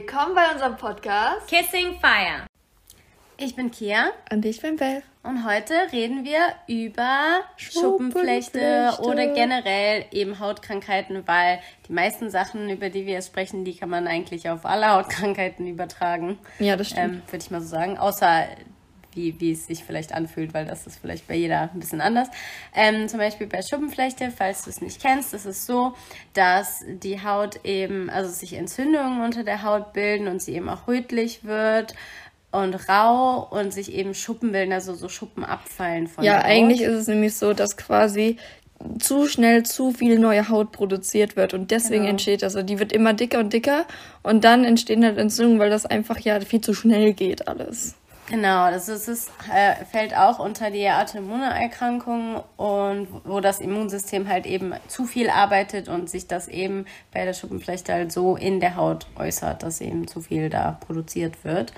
Willkommen bei unserem Podcast Kissing Fire. Ich bin Kia. Und ich bin Beth. Und heute reden wir über Schuppenflechte oder generell eben Hautkrankheiten, weil die meisten Sachen, über die wir jetzt sprechen, die kann man eigentlich auf alle Hautkrankheiten übertragen. Ja, das stimmt. Ähm, Würde ich mal so sagen. Außer wie, wie es sich vielleicht anfühlt, weil das ist vielleicht bei jeder ein bisschen anders. Ähm, zum Beispiel bei Schuppenflechte, falls du es nicht kennst, ist es so, dass die Haut eben, also sich Entzündungen unter der Haut bilden und sie eben auch rötlich wird und rau und sich eben Schuppen bilden, also so Schuppen abfallen von Ja, der Haut. eigentlich ist es nämlich so, dass quasi zu schnell zu viel neue Haut produziert wird und deswegen Genau. entsteht das. Also die wird immer dicker und dicker und dann entstehen halt Entzündungen, weil das einfach ja viel zu schnell geht alles. Genau, das ist, es äh, fällt auch unter die Autoimmunerkrankungen und wo das Immunsystem halt eben zu viel arbeitet und sich das eben bei der Schuppenflechte halt so in der Haut äußert, dass eben zu viel da produziert wird.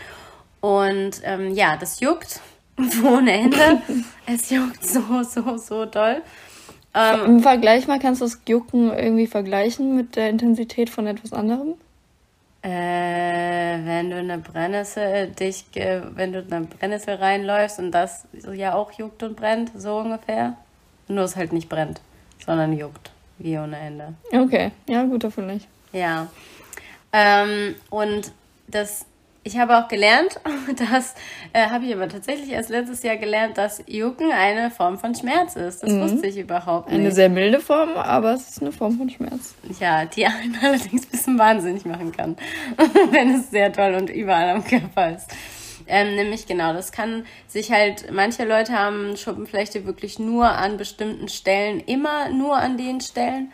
Und ähm, ja, das juckt ohne Ende. es juckt so, so, so doll. Ähm, Im Vergleich mal, kannst du das Jucken irgendwie vergleichen mit der Intensität von etwas anderem? Äh, wenn du eine Brennnessel dich, ge- wenn du in eine Brennnessel reinläufst und das ja auch juckt und brennt, so ungefähr. Nur es halt nicht brennt, sondern juckt, wie ohne Ende. Okay, ja, gut, nicht. Ja. Ähm, und das, ich habe auch gelernt, das äh, habe ich aber tatsächlich erst letztes Jahr gelernt, dass Jucken eine Form von Schmerz ist. Das wusste ich überhaupt nicht. Eine sehr milde Form, aber es ist eine Form von Schmerz. Ja, die einen allerdings ein bisschen wahnsinnig machen kann, wenn es sehr toll und überall am Körper ist. Ähm, nämlich genau, das kann sich halt, manche Leute haben Schuppenflechte wirklich nur an bestimmten Stellen, immer nur an den Stellen.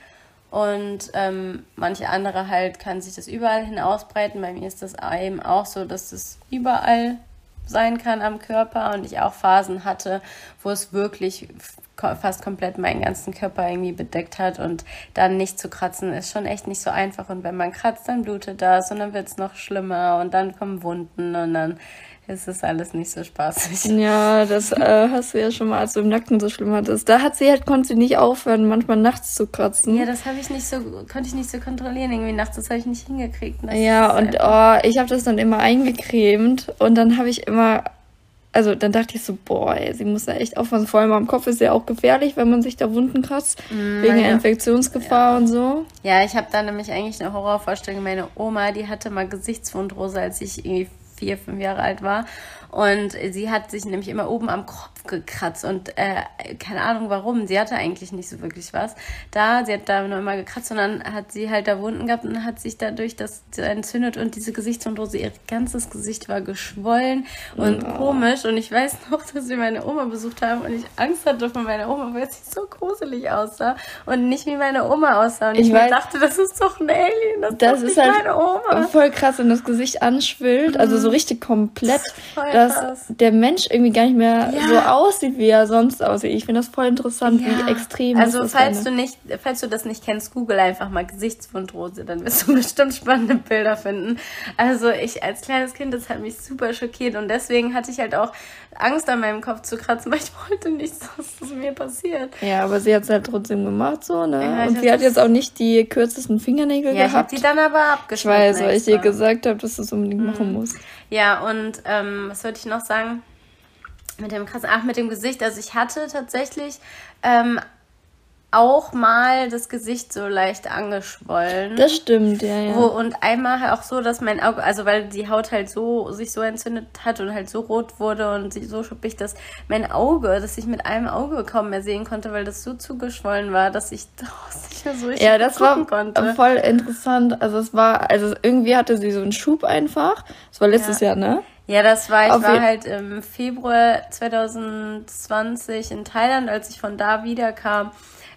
Und ähm, manche andere halt kann sich das überall hin ausbreiten. Bei mir ist das eben auch so, dass es überall sein kann am Körper. Und ich auch Phasen hatte, wo es wirklich fast komplett meinen ganzen Körper irgendwie bedeckt hat und dann nicht zu kratzen. Ist schon echt nicht so einfach. Und wenn man kratzt, dann blutet das und dann wird es noch schlimmer und dann kommen Wunden und dann ist es alles nicht so spaßig. Ja, das äh, hast du ja schon mal, als du im Nacken so schlimm hattest. Da hat sie halt, konnte sie nicht aufhören, manchmal nachts zu kratzen. Ja, das habe ich nicht so, konnte ich nicht so kontrollieren irgendwie nachts, das habe ich nicht hingekriegt. Das Ja, ist und einfach- oh, ich habe das dann immer eingecremt und dann habe ich immer, also dann dachte ich so, boah, ey, sie muss da echt aufpassen. Vor allem am Kopf ist ja auch gefährlich, wenn man sich da Wunden kratzt, wegen der Mm, ja. Infektionsgefahr und so. Ja, ich habe da nämlich eigentlich eine Horrorvorstellung. Meine Oma, die hatte mal Gesichtswundrose, als ich irgendwie vier, fünf Jahre alt war. Und sie hat sich nämlich immer oben am Kopf gekratzt und äh, keine Ahnung warum. Sie hatte eigentlich nicht so wirklich was. Da, sie hat da nur immer gekratzt und dann hat sie halt da Wunden gehabt und hat sich dadurch das entzündet und diese Gesichtswundrose, ihr ganzes Gesicht war geschwollen und komisch. Und ich weiß noch, dass wir meine Oma besucht haben und ich Angst hatte vor meiner Oma, weil sie so gruselig aussah und nicht wie meine Oma aussah. Und ich, Ich weiß- dachte, das ist doch ein Alien, das, Das ist halt meine Oma. voll krass, wenn das Gesicht anschwillt, also so richtig komplett, Voll dass der Mensch irgendwie gar nicht mehr Ja. so aussieht, wie er sonst aussieht. Ich finde das voll interessant, Ja. wie extrem Also das falls ist. du nicht, falls du das nicht kennst, google einfach mal Gesichtswundrose, dann wirst du bestimmt spannende Bilder finden. Also ich als kleines Kind, das hat mich super schockiert und deswegen hatte ich halt auch Angst an meinem Kopf zu kratzen, weil ich wollte nicht, dass das mir passiert. Ja, aber sie hat es halt trotzdem gemacht, so, ne? Ja, ich Und sie hat jetzt auch nicht die kürzesten Fingernägel Ja, ich habe gehabt. die dann aber ich abgeschnitten. weiß, weil ich dir gesagt habe, dass du es unbedingt machen musst. Ja, und ähm, was wollte ich noch sagen? Mit dem krassen, ach, mit dem Gesicht. Also ich hatte tatsächlich ähm, auch mal das Gesicht so leicht angeschwollen. Das stimmt, ja, ja. Wo, und einmal halt auch so, dass mein Auge, also weil die Haut halt so sich so entzündet hat und halt so rot wurde und sich so schuppig, dass mein Auge, dass ich mit einem Auge kaum mehr sehen konnte, weil das so zugeschwollen war, dass ich daraus nicht mehr so richtig Ja, das war konnte. voll interessant. Also es war, also irgendwie hatte sie so einen Schub einfach. Das war letztes Ja. Jahr, ne? Ja, das war, ich Auf war halt im Februar 2020 in Thailand, als ich von da wiederkam.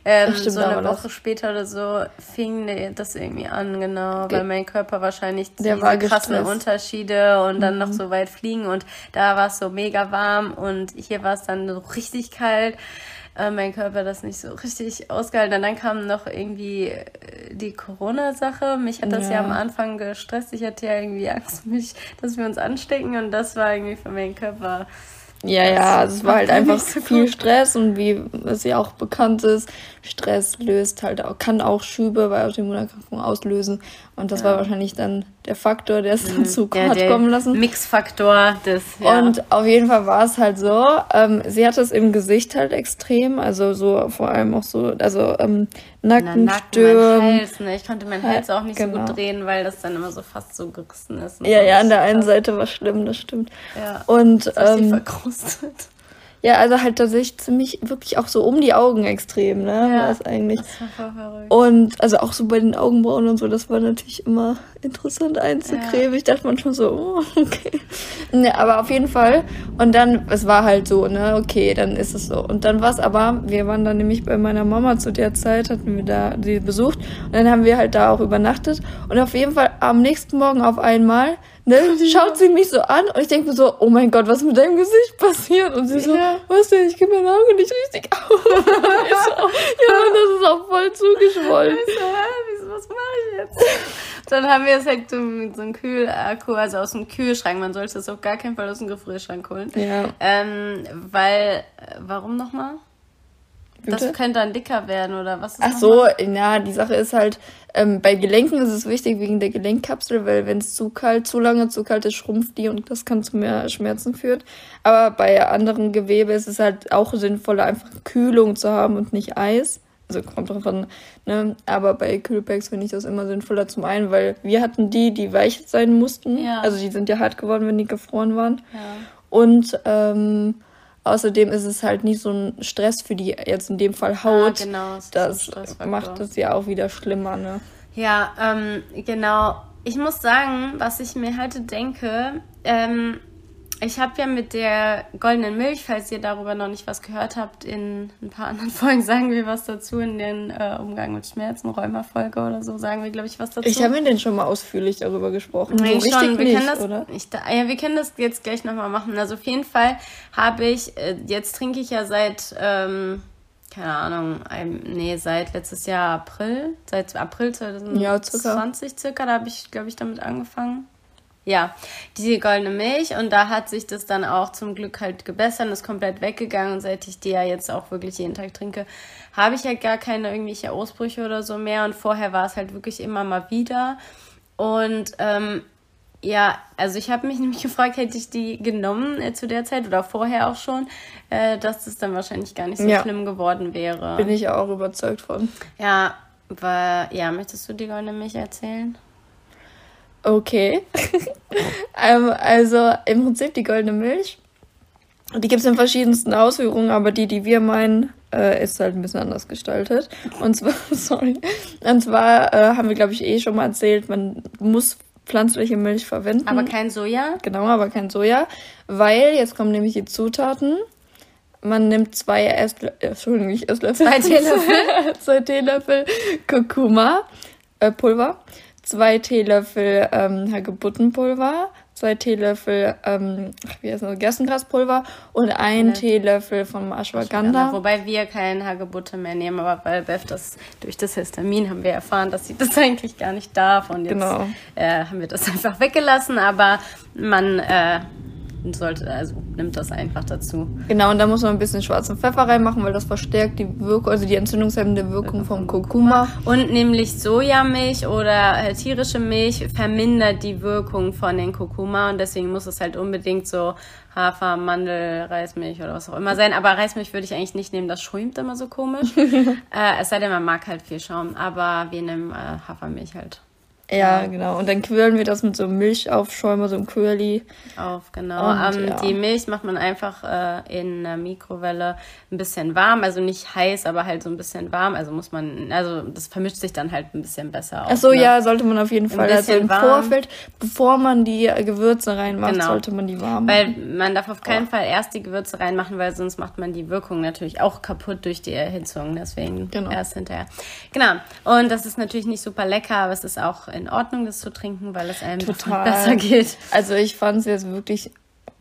Ähm, stimmt, so eine war das. Woche später oder so fing ne- das irgendwie an, genau, weil mein Körper wahrscheinlich diese krassen gestresst. Unterschiede und dann Mhm. noch so weit fliegen und da war es so mega warm und hier war es dann so richtig kalt. Äh, mein Körper das nicht so richtig ausgehalten. Und dann kam noch irgendwie äh, die Corona-Sache. Mich hat das ja. Ja. am Anfang gestresst. Ich hatte ja irgendwie Angst, mich, dass wir uns anstecken und das war irgendwie für meinen Körper. Ja, ja, es war halt einfach so viel gut. Stress und wie es ja auch bekannt ist, Stress löst halt auch, kann auch Schübe bei Autoimmunerkrankungen auslösen. Und das war wahrscheinlich dann der Faktor, der es dann zu Mhm. Der, hat kommen lassen. Mixfaktor des. Ja. Und auf jeden Fall war es halt so, ähm, sie hatte es im Gesicht halt extrem, also so vor allem auch so, also ähm, Na, Nacken, mein Nackenstirn. Hals, ne? Ich konnte meinen Hals auch nicht so genau. gut drehen, weil das dann immer so fast so gerissen ist. Ja, so. ja, an der einen. Seite war schlimm, das stimmt. Ja. Und Das ähm, verkrustet. Ja, also halt tatsächlich ziemlich, wirklich auch so um die Augen extrem, ne? Ja. War es eigentlich. Das war verrückt. Und also auch so bei den Augenbrauen und so, das war natürlich immer interessant einzucremen. Ich dachte manchmal so, oh, okay. Ne, aber auf jeden Fall. Und dann, es war halt so, ne, okay, dann ist es so. Und dann war es aber, wir waren dann nämlich bei meiner Mama zu der Zeit, hatten wir da sie besucht. Und dann haben wir halt da auch übernachtet. Und auf jeden Fall am nächsten Morgen auf einmal, ne, schaut sie mich so an und ich denke mir so, oh mein Gott, was ist mit deinem Gesicht passiert? Und sie so, Ja. was denn, ich gebe mein Auge nicht richtig auf. so, ja, das ist auch voll zugeschwollen. Ich so, hä, was mache ich jetzt? Dann haben wir es halt mit so einem Kühlakku, also aus dem Kühlschrank. Man sollte es auf gar keinen Fall aus dem Gefrierschrank holen. Ja. Ähm, weil, äh, warum nochmal? Das Bitte? könnte dann dicker werden oder was ist Ach so, ja, die Sache ist halt, ähm, bei Gelenken ist es wichtig wegen der Gelenkkapsel, weil wenn es zu kalt, zu lange zu kalt ist, schrumpft die und das kann zu mehr Schmerzen führen. Aber bei anderen Gewebe ist es halt auch sinnvoller, einfach Kühlung zu haben und nicht Eis. Also kommt drauf an, ne? Aber bei Kühlpacks finde ich das immer sinnvoller zum einen, weil wir hatten die, die weich sein mussten. Ja. Also die sind ja hart geworden, wenn die gefroren waren. Ja. Und ähm, außerdem ist es halt nicht so ein Stress für die jetzt in dem Fall Haut. Ah, genau, Das macht es ja auch wieder schlimmer, ne? Ja, ähm, genau. Ich muss sagen, was ich mir halt denke, ähm, ich habe ja mit der goldenen Milch, falls ihr darüber noch nicht was gehört habt, in ein paar anderen Folgen sagen wir was dazu, in den äh, Umgang mit Schmerzen, Rheuma-Folge oder so, sagen wir, glaube ich, was dazu. Ich habe mit denen schon mal ausführlich darüber gesprochen. Nee, so schon. Wir nicht, können das, oder? Ich, da, ja, wir können das jetzt gleich nochmal machen. Also auf jeden Fall habe ich, äh, jetzt trinke ich ja seit, ähm, keine Ahnung, ein, nee, seit letztes Jahr April, seit April 2020 Ja, circa. circa, da habe ich, glaube ich, damit angefangen. Ja, diese goldene Milch und da hat sich das dann auch zum Glück halt gebessert, ist komplett weggegangen und seit ich die ja jetzt auch wirklich jeden Tag trinke, habe ich halt gar keine irgendwelche Ausbrüche oder so mehr und vorher war es halt wirklich immer mal wieder und ähm, ja, also ich habe mich nämlich gefragt, hätte ich die genommen äh, zu der Zeit oder vorher auch schon, äh, dass das dann wahrscheinlich gar nicht so Ja. schlimm geworden wäre. Bin ich auch überzeugt von. Ja, weil, ja, möchtest du die goldene Milch erzählen? Okay. ähm, also im Prinzip die goldene Milch. Die gibt es in verschiedensten Ausführungen, aber die, die wir meinen, äh, ist halt ein bisschen anders gestaltet. Und zwar, sorry. Und zwar äh, haben wir, glaube ich, eh schon mal erzählt, man muss pflanzliche Milch verwenden. Aber kein Soja? Genau, aber kein Soja. Weil, jetzt kommen nämlich die Zutaten. Man nimmt zwei Esslöffel, Entschuldigung, nicht Esslöffel. Zwei Teelöffel? zwei Teelöffel Kurkuma, äh, Pulver. Zwei Teelöffel ähm, Hagebuttenpulver. Zwei Teelöffel, ähm, wie heißt das, Gerstengraspulver. Und ein Ja. Teelöffel vom Ashwagandha. Wobei wir kein Hagebutte mehr nehmen, aber weil Beth das durch das Histamin haben wir erfahren, dass sie das eigentlich gar nicht darf. Und jetzt Genau. äh, haben wir das einfach weggelassen, aber man äh, sollte, also nimmt das einfach dazu. Genau, und da muss man ein bisschen schwarzen Pfeffer reinmachen, weil das verstärkt die Wirkung, also die entzündungshemmende Wirkung vom Kurkuma. Und nämlich Sojamilch oder äh, tierische Milch vermindert die Wirkung von den Kurkuma und deswegen muss es halt unbedingt so Hafer, Mandel, Reismilch oder was auch immer sein. Aber Reismilch würde ich eigentlich nicht nehmen, das schäumt immer so komisch. äh, es sei denn, man mag halt viel Schaum, aber wir nehmen äh, Hafermilch halt Ja, genau. Und dann quirlen wir das mit so einem Milchaufschäumer, so einem Curly. auf, genau. Und, ähm, ja. Die Milch macht man einfach äh, in der Mikrowelle ein bisschen warm, also nicht heiß, aber halt so ein bisschen warm. Also muss man, also das vermischt sich dann halt ein bisschen besser Ach so, ne? ja, sollte man auf jeden Fall. Also im warm. Vorfeld, bevor man die Gewürze reinmacht, Genau. sollte man die warm Weil machen. man darf auf keinen Fall erst die Gewürze reinmachen, weil sonst macht man die Wirkung natürlich auch kaputt durch die Erhitzung. Deswegen Genau. erst hinterher. Genau. Und das ist natürlich nicht super lecker, aber es ist auch in Ordnung, das zu trinken, weil es einem Total. besser geht. Also ich fand es jetzt wirklich.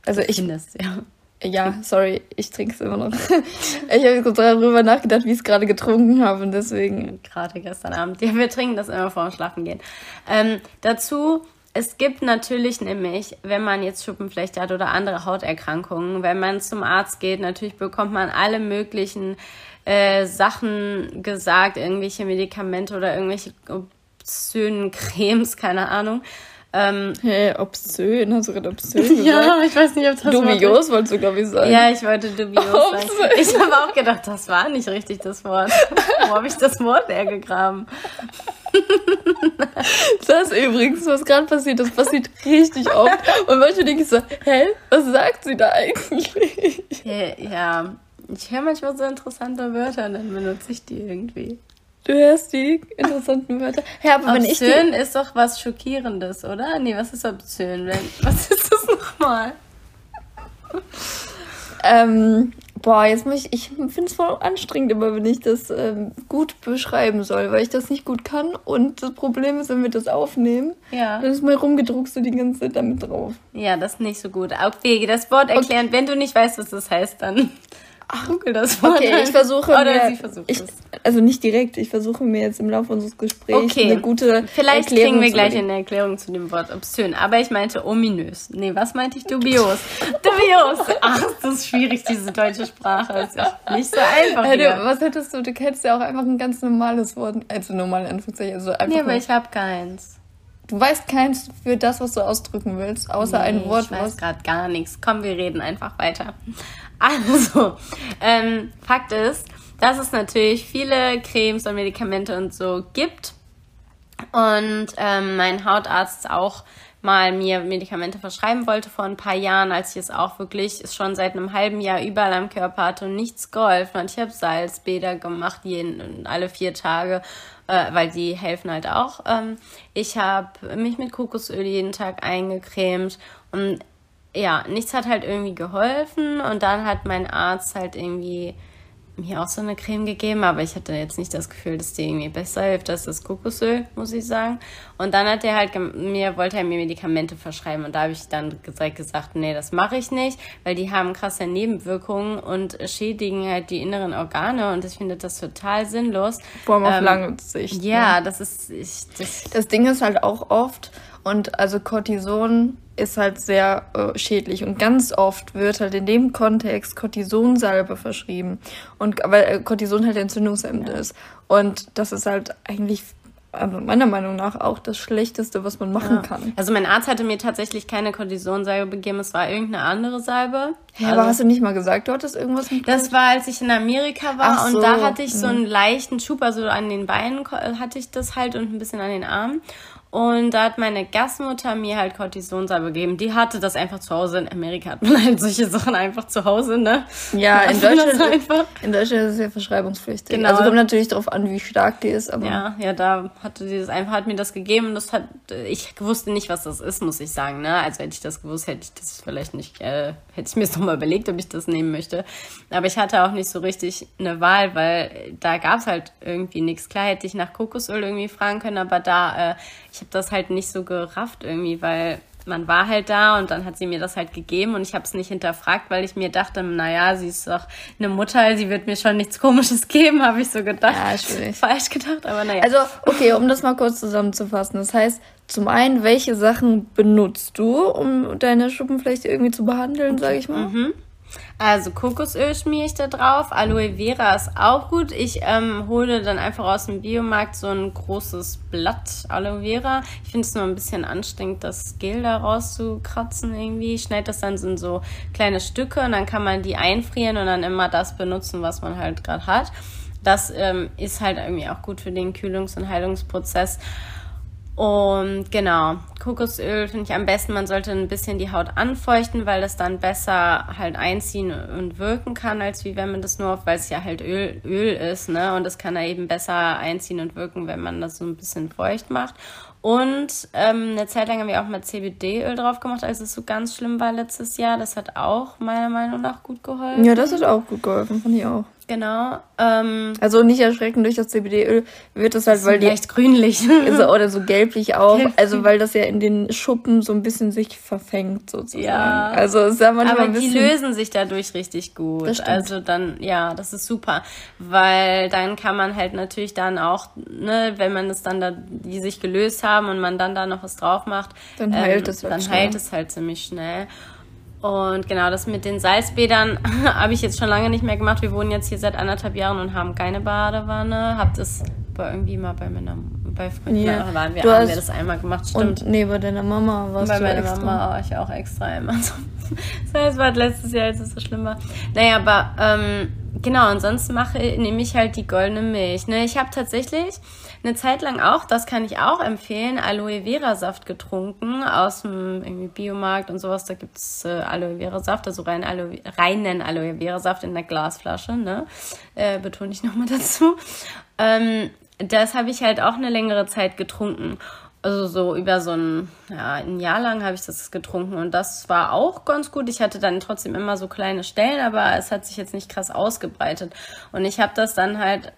Also ich. Findest, ja. Ja, sorry, ich trinke es immer noch. ich habe kurz darüber nachgedacht, wie ich es gerade getrunken habe und deswegen. Gerade gestern Abend. Ja, wir trinken das immer vor dem Schlafen gehen. Ähm, dazu, es gibt natürlich nämlich, wenn man jetzt Schuppenflechte hat oder andere Hauterkrankungen, wenn man zum Arzt geht, natürlich bekommt man alle möglichen äh, Sachen gesagt, irgendwelche Medikamente oder irgendwelche obszönen Cremes, keine Ahnung. Ähm, Hä, obszön, hast du gerade obszön gesagt? ja, ich weiß nicht, ob das Dubios wolltest du, glaube ich, sagen. Ja, ich wollte dubios sagen. Obszön. Ich habe auch gedacht, das war nicht richtig das Wort. Wo habe ich das Wort hergegraben? Das ist übrigens, was gerade passiert, das passiert richtig oft. Und manchmal denke ich so, hä, was sagt sie da eigentlich? Ja, ja. ich höre manchmal so interessante Wörter und dann benutze ich die irgendwie. Du hörst die interessanten Wörter. Hä, aber wenn ich die, Obszön ist doch was Schockierendes, oder? Nee, was ist obszön? Wenn, was ist das nochmal? ähm, boah, jetzt muss ich, ich finde es voll anstrengend immer, wenn ich das ähm, gut beschreiben soll, weil ich das nicht gut kann. Und das Problem ist, wenn wir das aufnehmen, Ja. dann ist mal rumgedruckst du die ganze Zeit damit drauf. Ja, das ist nicht so gut. Okay, das Wort erklären. Wenn du nicht weißt, was das heißt, dann google das Wort. Okay, ich versuche Oder mir, sie versucht ich, also nicht direkt, ich versuche mir jetzt im Laufe unseres Gesprächs Okay, eine gute vielleicht Erklärung kriegen wir gleich eine Erklärung zu dem Wort obszön. Aber ich meinte ominös. Nee, was meinte ich? Dubios. Dubios. Ach, das ist schwierig, diese deutsche Sprache. Das ist ja nicht so einfach. Hey, du, was hättest du? Du kennst ja auch einfach ein ganz normales Wort. Also normal in Anführungszeichen. Also einfach Nee, aber ich habe keins. du weißt keins für das, was du ausdrücken willst, außer ein Nee, Wort, Ich weiß gerade gar nichts. Komm, wir reden einfach weiter. Also, ähm, Fakt ist, dass es natürlich viele Cremes und Medikamente und so gibt. Und ähm, mein Hautarzt auch mal mir Medikamente verschreiben wollte vor ein paar Jahren, als ich es auch wirklich schon seit einem halben Jahr überall am Körper hatte und nichts geholfen hat. Ich habe Salzbäder gemacht, jeden, alle vier Tage, äh, weil die helfen halt auch. Ähm, ich habe mich mit Kokosöl jeden Tag eingecremt und ja, nichts hat halt irgendwie geholfen und dann hat mein Arzt halt irgendwie mir auch so eine Creme gegeben, aber ich hatte jetzt nicht das Gefühl, dass die irgendwie besser hilft als das Kokosöl, muss ich sagen. Und dann hat er halt mir wollte er mir Medikamente verschreiben und da habe ich dann direkt gesagt, nee, das mache ich nicht, weil die haben krasse Nebenwirkungen und schädigen halt die inneren Organe und ich finde das total sinnlos. Vor allem auf Ähm, lange Sicht. ne? Ja, das ist ich, das Das Ding ist halt auch oft, und also Cortison ist halt sehr äh, schädlich und ganz oft wird halt in dem Kontext Cortisonsalbe verschrieben. Und weil äh, Cortison halt entzündungshemmend ist. Und das ist halt eigentlich also meiner Meinung nach auch das Schlechteste, was man machen kann. Also mein Arzt hatte mir tatsächlich keine Cortisonsalbe gegeben, es war irgendeine andere Salbe. Ja, also, aber hast du nicht mal gesagt, du hattest irgendwas mit das war, als ich in Amerika war Ach und so, da hatte ich so mhm. einen leichten Schub, also an den Beinen hatte ich das halt und ein bisschen an den Armen. Und da hat meine Gastmutter mir halt Cortisonsalbe gegeben. Die hatte das einfach zu Hause. In Amerika hat man halt solche Sachen einfach zu Hause, ne? Ja, in Deutschland, einfach. in Deutschland ist es ja verschreibungspflichtig. Genau. Also kommt natürlich darauf an, wie stark die ist, aber Ja, ja, da hatte sie das einfach, hat mir das gegeben das hat, ich wusste nicht, was das ist, muss ich sagen, ne? Also hätte ich das gewusst, hätte ich das vielleicht nicht, äh, hätte ich mir es nochmal überlegt, ob ich das nehmen möchte. Aber ich hatte auch nicht so richtig eine Wahl, weil da gab es halt irgendwie nichts. Klar hätte ich nach Kokosöl irgendwie fragen können, aber da, äh, ich habe das halt nicht so gerafft irgendwie, weil man war halt da und dann hat sie mir das halt gegeben und ich habe es nicht hinterfragt, weil ich mir dachte, naja, sie ist doch eine Mutter, sie wird mir schon nichts Komisches geben, habe ich so gedacht. Ja, schwierig. Falsch gedacht, aber naja. Also, okay, um das mal kurz zusammenzufassen. Das heißt, zum einen, welche Sachen benutzt du, um deine Schuppenflechte irgendwie zu behandeln, sage ich mal? Also Kokosöl schmiere ich da drauf, Aloe Vera ist auch gut. Ich ähm, hole dann einfach aus dem Biomarkt so ein großes Blatt Aloe Vera. Ich finde es nur ein bisschen anstrengend, das Gel da rauszukratzen irgendwie. Ich schneide das dann in so kleine Stücke und dann kann man die einfrieren und dann immer das benutzen, was man halt gerade hat. Das ähm, ist halt irgendwie auch gut für den Kühlungs- und Heilungsprozess. Und genau, Kokosöl finde ich am besten, man sollte ein bisschen die Haut anfeuchten, weil das dann besser halt einziehen und wirken kann, als wie wenn man das nur auf, weil es ja halt Öl, Öl ist, ne? Und das kann da eben besser einziehen und wirken, wenn man das so ein bisschen feucht macht. Und ähm, eine Zeit lang haben wir auch mal CBD-Öl drauf gemacht, als es so ganz schlimm war letztes Jahr. Das hat auch meiner Meinung nach gut geholfen. Ja, das hat auch gut geholfen, fand ich auch. Genau. Ähm, Also nicht erschrecken durch das CBD-Öl wird das halt, weil die leicht grünlich. so, oder so gelblich auch, Gelblich. also weil das ja in den Schuppen so ein bisschen sich verfängt sozusagen. Ja. Also ist ja manchmal Aber ein die bisschen lösen sich dadurch richtig gut. Also dann, ja, das ist super. Weil dann kann man halt natürlich dann auch, ne, wenn man es dann da, die sich gelöst haben und man dann da noch was drauf macht, Dann heilt es halt Dann schnell. heilt es halt ziemlich schnell. Und genau, das mit den Salzbädern habe ich jetzt schon lange nicht mehr gemacht. Wir wohnen jetzt hier seit anderthalb Jahren und haben keine Badewanne. Hab das aber irgendwie mal bei meiner, bei Freunden Ja. waren wir, Du haben wir das einmal gemacht, stimmt. Und nee, bei deiner Mama warst bei du meiner extra. Mama war ich auch extra einmal so. Das heißt, war letztes Jahr, als es so schlimm war. Naja, aber ähm, genau, ansonsten mache nehme ich halt die goldene Milch. Ne? Ich habe tatsächlich eine Zeit lang auch, das kann ich auch empfehlen, Aloe Vera Saft getrunken aus dem irgendwie Biomarkt und sowas. Da gibt's äh, Aloe Vera Saft, also rein Aloe, reinen Aloe Vera Saft in der Glasflasche, ne? Äh, betone ich nochmal dazu. Ähm, das habe ich halt auch eine längere Zeit getrunken. Also so über so ein, ja, ein Jahr lang habe ich das getrunken und das war auch ganz gut. Ich hatte dann trotzdem immer so kleine Stellen, aber es hat sich jetzt nicht krass ausgebreitet. Und ich habe das dann halt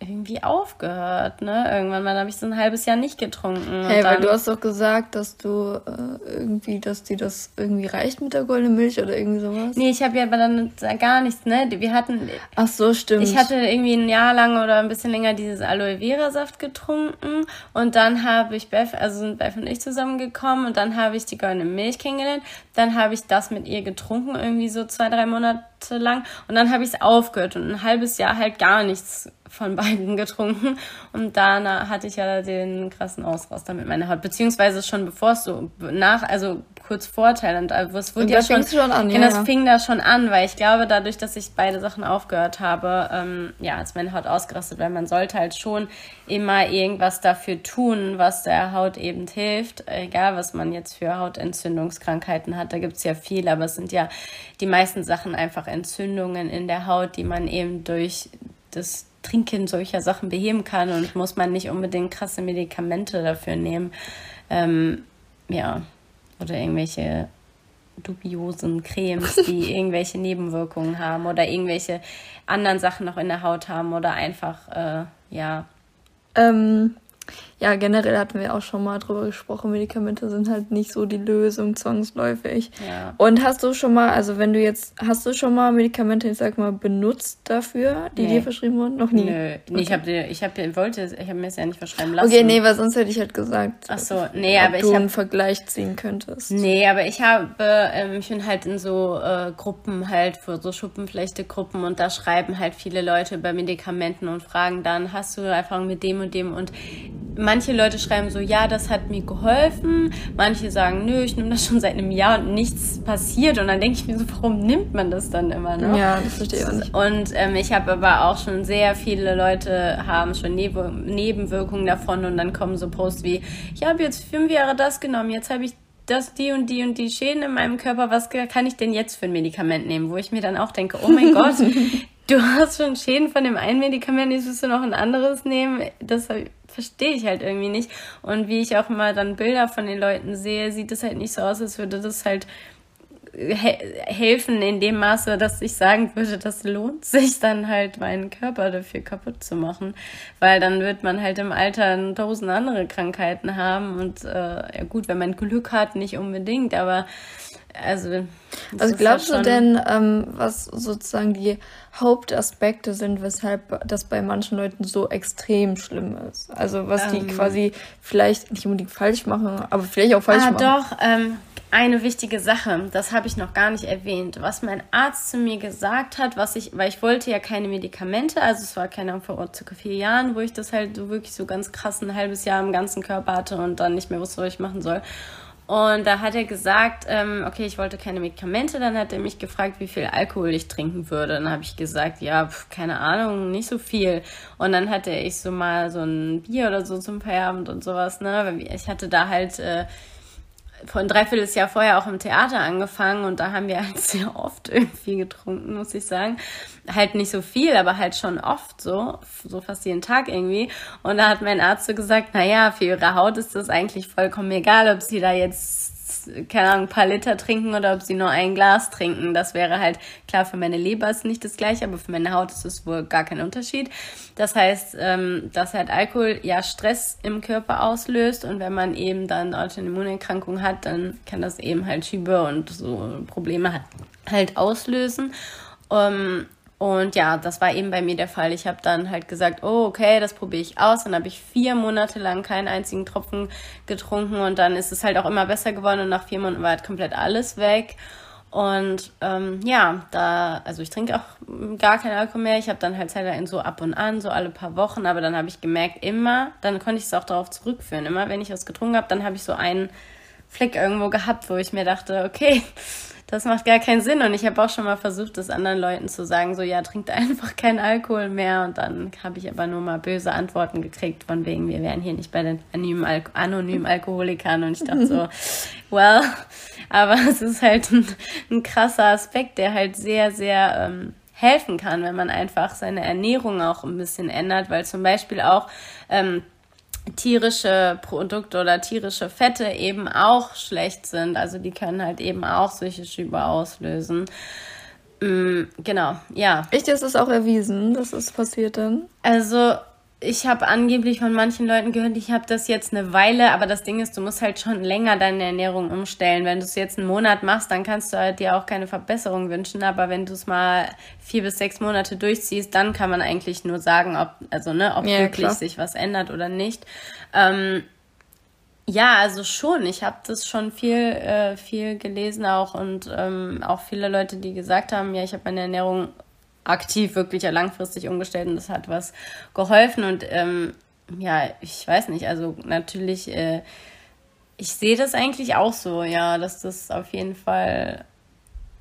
irgendwie aufgehört, ne? Irgendwann mal habe ich so ein halbes Jahr nicht getrunken. Hey, weil du hast doch gesagt, dass du äh, irgendwie, dass dir das irgendwie reicht mit der goldenen Milch oder irgendwie sowas. Nee, ich habe ja aber dann gar nichts, ne? Wir hatten, Ach so, stimmt. Ich hatte irgendwie ein Jahr lang oder ein bisschen länger dieses Aloe Vera Saft getrunken und dann habe ich Beth, also sind Beth und ich zusammengekommen und dann habe ich die goldene Milch kennengelernt. Dann habe ich das mit ihr getrunken, irgendwie so zwei, drei Monate lang. Und dann habe ich es aufgehört und ein halbes Jahr halt gar nichts von beiden getrunken. Und dann hatte ich ja den krassen Ausraster mit meiner Haut, beziehungsweise schon bevor es so nach, also kurz vor Thailand, also es wurde Und ja schon, schon an, genau, ja, es ja. fing da schon an, weil ich glaube, dadurch, dass ich beide Sachen aufgehört habe, ähm, ja, ist meine Haut ausgerastet, weil man sollte halt schon immer irgendwas dafür tun, was der Haut eben hilft, egal was man jetzt für Hautentzündungskrankheiten hat, da gibt's ja viel, aber es sind ja die meisten Sachen einfach Entzündungen in der Haut, die man eben durch das Trinken solcher Sachen beheben kann und muss man nicht unbedingt krasse Medikamente dafür nehmen. Ähm, ja, oder irgendwelche dubiosen Cremes, die irgendwelche Nebenwirkungen haben oder irgendwelche anderen Sachen noch in der Haut haben oder einfach, äh, ja, Ähm, ja, generell hatten wir auch schon mal drüber gesprochen, Medikamente sind halt nicht so die Lösung zwangsläufig. Ja. Und hast du schon mal, also wenn du jetzt, hast du schon mal Medikamente, ich sag mal, benutzt dafür, die Nee. dir verschrieben wurden? Noch nie? Nö, nee, ich habe ich hab, wollte, ich habe mir es ja nicht verschreiben lassen. Okay, nee, weil sonst hätte ich halt gesagt, Ach so, nee, ob aber ich du habe einen Vergleich ziehen könntest. Nee, aber ich habe, ähm, ich bin halt in so äh, Gruppen halt, für so Schuppenflechte-Gruppen und da schreiben halt viele Leute über Medikamenten und fragen dann, hast du Erfahrung mit dem und dem? Und manche Leute schreiben so, ja, das hat mir geholfen. Manche sagen, nö, ich nehme das schon seit einem Jahr und nichts passiert. Und dann denke ich mir so, warum nimmt man das dann immer noch? Ja, das verstehe ich nicht. Und ähm, ich habe aber auch schon sehr viele Leute haben schon Neb Nebenwirkungen davon und dann kommen so Posts wie, ich habe jetzt fünf Jahre das genommen, jetzt habe ich das, die und die und die Schäden in meinem Körper, was kann ich denn jetzt für ein Medikament nehmen? Wo ich mir dann auch denke, oh mein Gott, du hast schon Schäden von dem einen Medikament, jetzt willst du noch ein anderes nehmen? Das verstehe ich halt irgendwie nicht. Und wie ich auch mal dann Bilder von den Leuten sehe, sieht es halt nicht so aus, als würde das halt he helfen in dem Maße, dass ich sagen würde, das lohnt sich dann halt meinen Körper dafür kaputt zu machen, weil dann wird man halt im Alter tausend andere Krankheiten haben. Und äh, ja gut, wenn man Glück hat, nicht unbedingt, aber also ist glaubst du denn, ähm, was sozusagen die Hauptaspekte sind, weshalb das bei manchen Leuten so extrem schlimm ist? Also was die Ähm. quasi vielleicht nicht unbedingt falsch machen, aber vielleicht auch falsch ah, machen. doch, ähm, eine wichtige Sache, das habe ich noch gar nicht erwähnt, was mein Arzt zu mir gesagt hat, was ich, weil ich wollte ja keine Medikamente, also es war keine Ahnung, vor circa vier Jahren, wo ich das halt so wirklich so ganz krass ein halbes Jahr im ganzen Körper hatte und dann nicht mehr wusste, was ich machen soll. Und da hat er gesagt, ähm, okay, ich wollte keine Medikamente. Dann hat er mich gefragt, wie viel Alkohol ich trinken würde. Dann habe ich gesagt, ja, pf, keine Ahnung, nicht so viel. Und dann hatte ich so mal so ein Bier oder so zum Feierabend und sowas. Ne, ich hatte da halt äh, vor ein Dreivierteljahr vorher auch im Theater angefangen und da haben wir halt sehr oft irgendwie getrunken, muss ich sagen. Halt nicht so viel, aber halt schon oft so, so fast jeden Tag irgendwie. Und da hat mein Arzt so gesagt, na ja, für ihre Haut ist das eigentlich vollkommen egal, ob sie da jetzt keine Ahnung, ein paar Liter trinken oder ob sie nur ein Glas trinken. Das wäre halt, klar, für meine Leber ist nicht das gleiche, aber für meine Haut ist es wohl gar kein Unterschied. Das heißt, ähm, dass halt Alkohol ja Stress im Körper auslöst und wenn man eben dann Autoimmunerkrankung hat, dann kann das eben halt Schübe und so Probleme halt, auslösen. Ähm, und ja, das war eben bei mir der Fall. Ich habe dann halt gesagt, oh, okay, das probiere ich aus. Dann habe ich vier Monate lang keinen einzigen Tropfen getrunken und dann ist es halt auch immer besser geworden und nach vier Monaten war halt komplett alles weg. Und ähm, ja, da, also ich trinke auch gar keinen Alkohol mehr. Ich habe dann halt Zeit so ab und an, so alle paar Wochen, aber dann habe ich gemerkt, immer, dann konnte ich es auch darauf zurückführen. Immer wenn ich was getrunken habe, dann habe ich so einen Fleck irgendwo gehabt, wo ich mir dachte, okay, das macht gar keinen Sinn. Und ich habe auch schon mal versucht, das anderen Leuten zu sagen, so ja, trinkt einfach keinen Alkohol mehr. Und dann habe ich aber nur mal böse Antworten gekriegt, von wegen, wir wären hier nicht bei den anonymen, Al anonymen Alkoholikern. Und ich dachte so, well, aber es ist halt ein, ein krasser Aspekt, der halt sehr, sehr ähm, helfen kann, wenn man einfach seine Ernährung auch ein bisschen ändert, weil zum Beispiel auch ähm, tierische Produkte oder tierische Fette eben auch schlecht sind. Also die können halt eben auch solche Schübe auslösen. Mm, genau, ja. Echt, ist es auch erwiesen, dass es passiert dann? Also ich habe angeblich von manchen Leuten gehört, ich habe das jetzt eine Weile, aber das Ding ist, du musst halt schon länger deine Ernährung umstellen. Wenn du es jetzt einen Monat machst, dann kannst du halt dir auch keine Verbesserung wünschen, aber wenn du es mal vier bis sechs Monate durchziehst, dann kann man eigentlich nur sagen, ob, also, ne, ob ja, wirklich klar. sich was ändert oder nicht. Ähm, ja, also schon. Ich habe das schon viel, äh, viel gelesen auch und ähm, auch viele Leute, die gesagt haben, ja, ich habe meine Ernährung aktiv wirklich ja langfristig umgestellt und das hat was geholfen und ähm, ja, ich weiß nicht, also natürlich, äh, ich sehe das eigentlich auch so, ja, dass das auf jeden Fall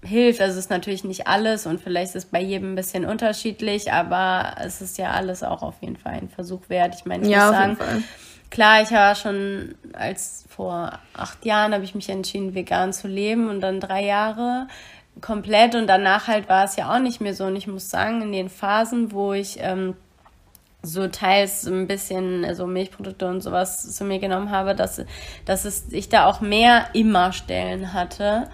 hilft. Also es ist natürlich nicht alles und vielleicht ist es bei jedem ein bisschen unterschiedlich, aber es ist ja alles auch auf jeden Fall ein Versuch wert. Ich meine, ich ja, muss sagen, klar, ich war schon als vor acht Jahren habe ich mich entschieden, vegan zu leben und dann drei Jahre komplett und danach halt war es ja auch nicht mehr so. Und ich muss sagen, in den Phasen, wo ich ähm, so teils ein bisschen so also Milchprodukte und sowas zu mir genommen habe, dass, dass es, ich da auch mehr Immer-Stellen hatte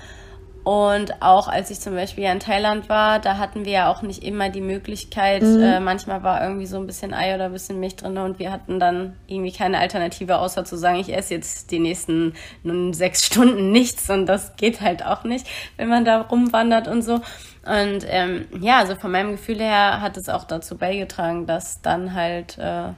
und auch als ich zum Beispiel ja in Thailand war, da hatten wir ja auch nicht immer die Möglichkeit, mhm. äh, manchmal war irgendwie so ein bisschen Ei oder ein bisschen Milch drin und wir hatten dann irgendwie keine Alternative, außer zu sagen, ich esse jetzt die nächsten nun sechs Stunden nichts und das geht halt auch nicht, wenn man da rumwandert und so. Und ähm, ja, also von meinem Gefühl her hat es auch dazu beigetragen, dass dann halt äh,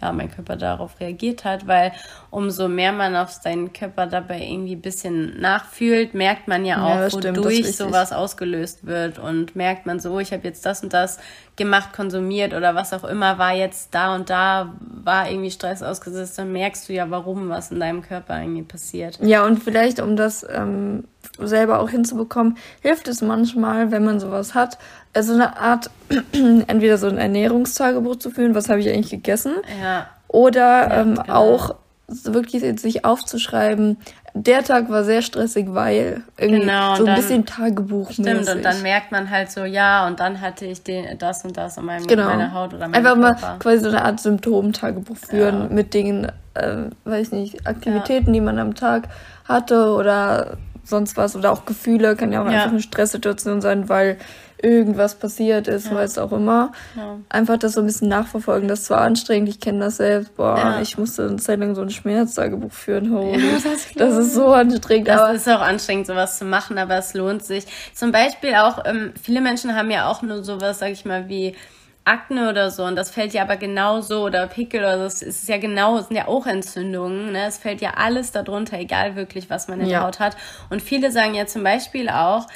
ja, mein Körper darauf reagiert hat, weil umso mehr man auf seinen Körper dabei irgendwie ein bisschen nachfühlt, merkt man ja auch, ja, wodurch sowas ausgelöst wird und merkt man so, ich habe jetzt das und das gemacht, konsumiert oder was auch immer, war jetzt da und da, war irgendwie Stress ausgesetzt, dann merkst du ja, warum was in deinem Körper irgendwie passiert. Ja, und vielleicht, um das ähm, selber auch hinzubekommen, hilft es manchmal, wenn man sowas hat, also eine Art, entweder so ein Ernährungstagebuch zu führen, was habe ich eigentlich gegessen, ja. oder ja, ähm, genau. auch wirklich sich aufzuschreiben, der Tag war sehr stressig, weil irgendwie genau, so ein dann, bisschen Tagebuch Stimmt, und dann merkt man halt so, ja, und dann hatte ich den, das und das an meinem, genau. meiner Haut oder meinem Einfach Körper. mal quasi so eine Art Symptom-Tagebuch führen ja. mit Dingen, äh, weiß nicht, Aktivitäten, ja. die man am Tag hatte oder sonst was oder auch Gefühle, kann ja auch ja. einfach eine Stresssituation sein, weil irgendwas passiert ist, ja. weiß auch immer. Ja. Einfach das so ein bisschen nachverfolgen. Das ist zwar anstrengend, ich kenne das selbst. Boah, ja. ich musste eine Zeit lang so ein Schmerztagebuch führen. Holy. Das, das, ist so anstrengend. Das aber ist auch anstrengend, sowas zu machen, aber es lohnt sich. Zum Beispiel auch, ähm, viele Menschen haben ja auch nur sowas, sag ich mal, wie Akne oder so und das fällt ja aber genauso oder Pickel oder so, es ist ja genau, es sind ja auch Entzündungen, ne? Es fällt ja alles darunter, egal wirklich, was man in der Haut hat. Und viele sagen ja zum Beispiel auch,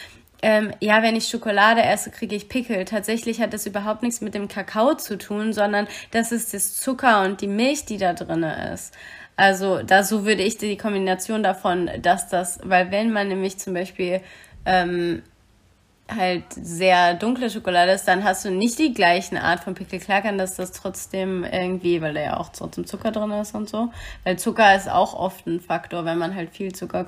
ähm, ja, wenn ich Schokolade esse, kriege ich Pickel. Tatsächlich hat das überhaupt nichts mit dem Kakao zu tun, sondern das ist das Zucker und die Milch, die da drin ist. Also da so würde ich die Kombination davon, dass das, weil wenn man nämlich zum Beispiel ähm, halt sehr dunkle Schokolade ist, dann hast du nicht die gleichen Art von Pickel. Klar kann das das trotzdem irgendwie, weil da ja auch trotzdem Zucker drin ist und so. Weil Zucker ist auch oft ein Faktor, wenn man halt viel Zucker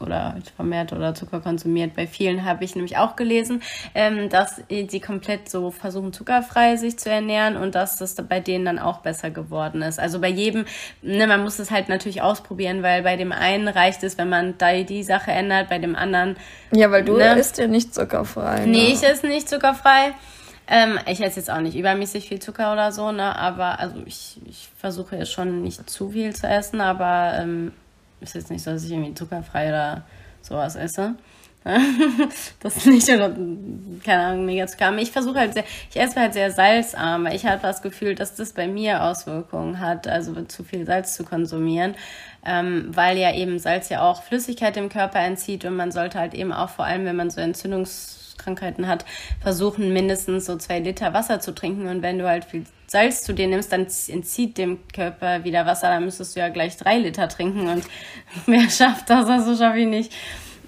oder halt vermehrt oder Zucker konsumiert. Bei vielen habe ich nämlich auch gelesen, ähm, dass sie komplett so versuchen, zuckerfrei sich zu ernähren und dass das bei denen dann auch besser geworden ist. Also bei jedem, ne, man muss es halt natürlich ausprobieren, weil bei dem einen reicht es, wenn man da die Sache ändert, bei dem anderen. Ja, weil du ne, isst ja nicht Zucker zuckerfrei. Nee, ne? ich esse nicht zuckerfrei. Ähm, ich esse jetzt auch nicht übermäßig viel Zucker oder so, ne? Aber also ich, ich versuche jetzt schon nicht zu viel zu essen, aber ähm, ist jetzt nicht so, dass ich irgendwie zuckerfrei oder sowas esse. das nicht oder keine Ahnung, mega zu haben. Ich versuche halt sehr, ich esse halt sehr salzarm, weil ich halt das Gefühl, dass das bei mir Auswirkungen hat, also zu viel Salz zu konsumieren, ähm, weil ja eben Salz ja auch Flüssigkeit im Körper entzieht und man sollte halt eben auch vor allem, wenn man so Entzündungskrankheiten hat, versuchen mindestens so zwei Liter Wasser zu trinken und wenn du halt viel Salz zu dir nimmst, dann entzieht dem Körper wieder Wasser, dann müsstest du ja gleich drei Liter trinken und wer schafft das, also schaffe ich nicht.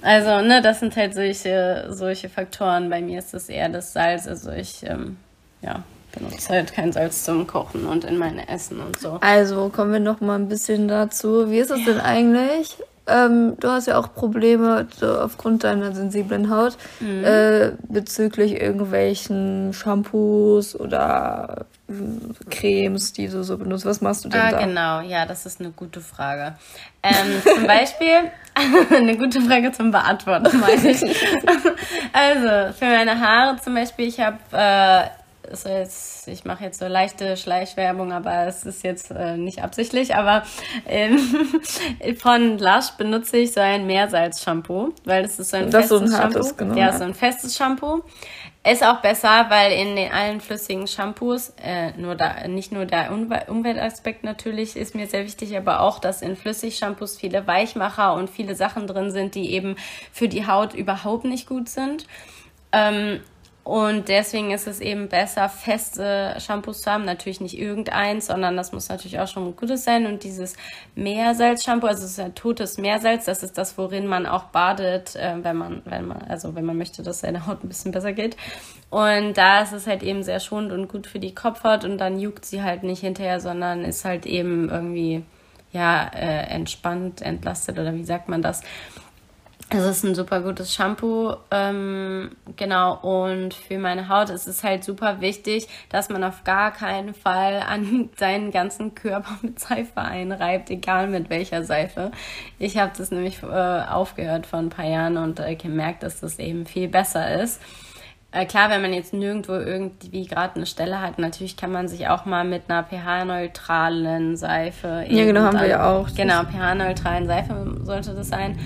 Also, ne, das sind halt solche, solche Faktoren. Bei mir ist es eher das Salz. Also ich, ähm, ja, benutze halt kein Salz zum Kochen und in meine Essen und so. Also kommen wir noch mal ein bisschen dazu. Wie ist es ja. denn eigentlich? Ähm, du hast ja auch Probleme so aufgrund deiner sensiblen Haut mhm. äh, bezüglich irgendwelchen Shampoos oder äh, Cremes, die du so benutzt. Was machst du denn ah, da? Genau, ja, das ist eine gute Frage. Ähm, zum Beispiel, eine gute Frage zum Beantworten, meine ich. also, für meine Haare zum Beispiel, ich habe äh, ist jetzt, ich mache jetzt so leichte Schleichwerbung, aber es ist jetzt äh, nicht absichtlich. Aber ähm, von Lush benutze ich so ein Meersalz-Shampoo, weil das ist so ein das festes so ein Shampoo. Hartes, genau, ja, so ein festes Shampoo. Ist auch besser, weil in den allen flüssigen Shampoos, äh, nur da, nicht nur der Umweltaspekt natürlich ist mir sehr wichtig, aber auch, dass in Flüssig-Shampoos viele Weichmacher und viele Sachen drin sind, die eben für die Haut überhaupt nicht gut sind. Ähm, und deswegen ist es eben besser, feste Shampoos zu haben. Natürlich nicht irgendeins, sondern das muss natürlich auch schon gutes sein. Und dieses Meersalz-Shampoo, also es ist ein totes Meersalz, das ist das, worin man auch badet, äh, wenn man, wenn man, also wenn man möchte, dass seine Haut ein bisschen besser geht. Und da ist es halt eben sehr schonend und gut für die Kopfhaut und dann juckt sie halt nicht hinterher, sondern ist halt eben irgendwie, ja, äh, entspannt, entlastet oder wie sagt man das? Es ist ein super gutes Shampoo, ähm, genau. Und für meine Haut ist es halt super wichtig, dass man auf gar keinen Fall an seinen ganzen Körper mit Seife einreibt, egal mit welcher Seife. Ich habe das nämlich äh, aufgehört vor ein paar Jahren und äh, gemerkt, dass das eben viel besser ist. Äh, klar, wenn man jetzt nirgendwo irgendwie gerade eine Stelle hat, natürlich kann man sich auch mal mit einer pH-neutralen Seife. Ja, genau, haben wir ja auch. Genau, pH-neutralen Seife sollte das sein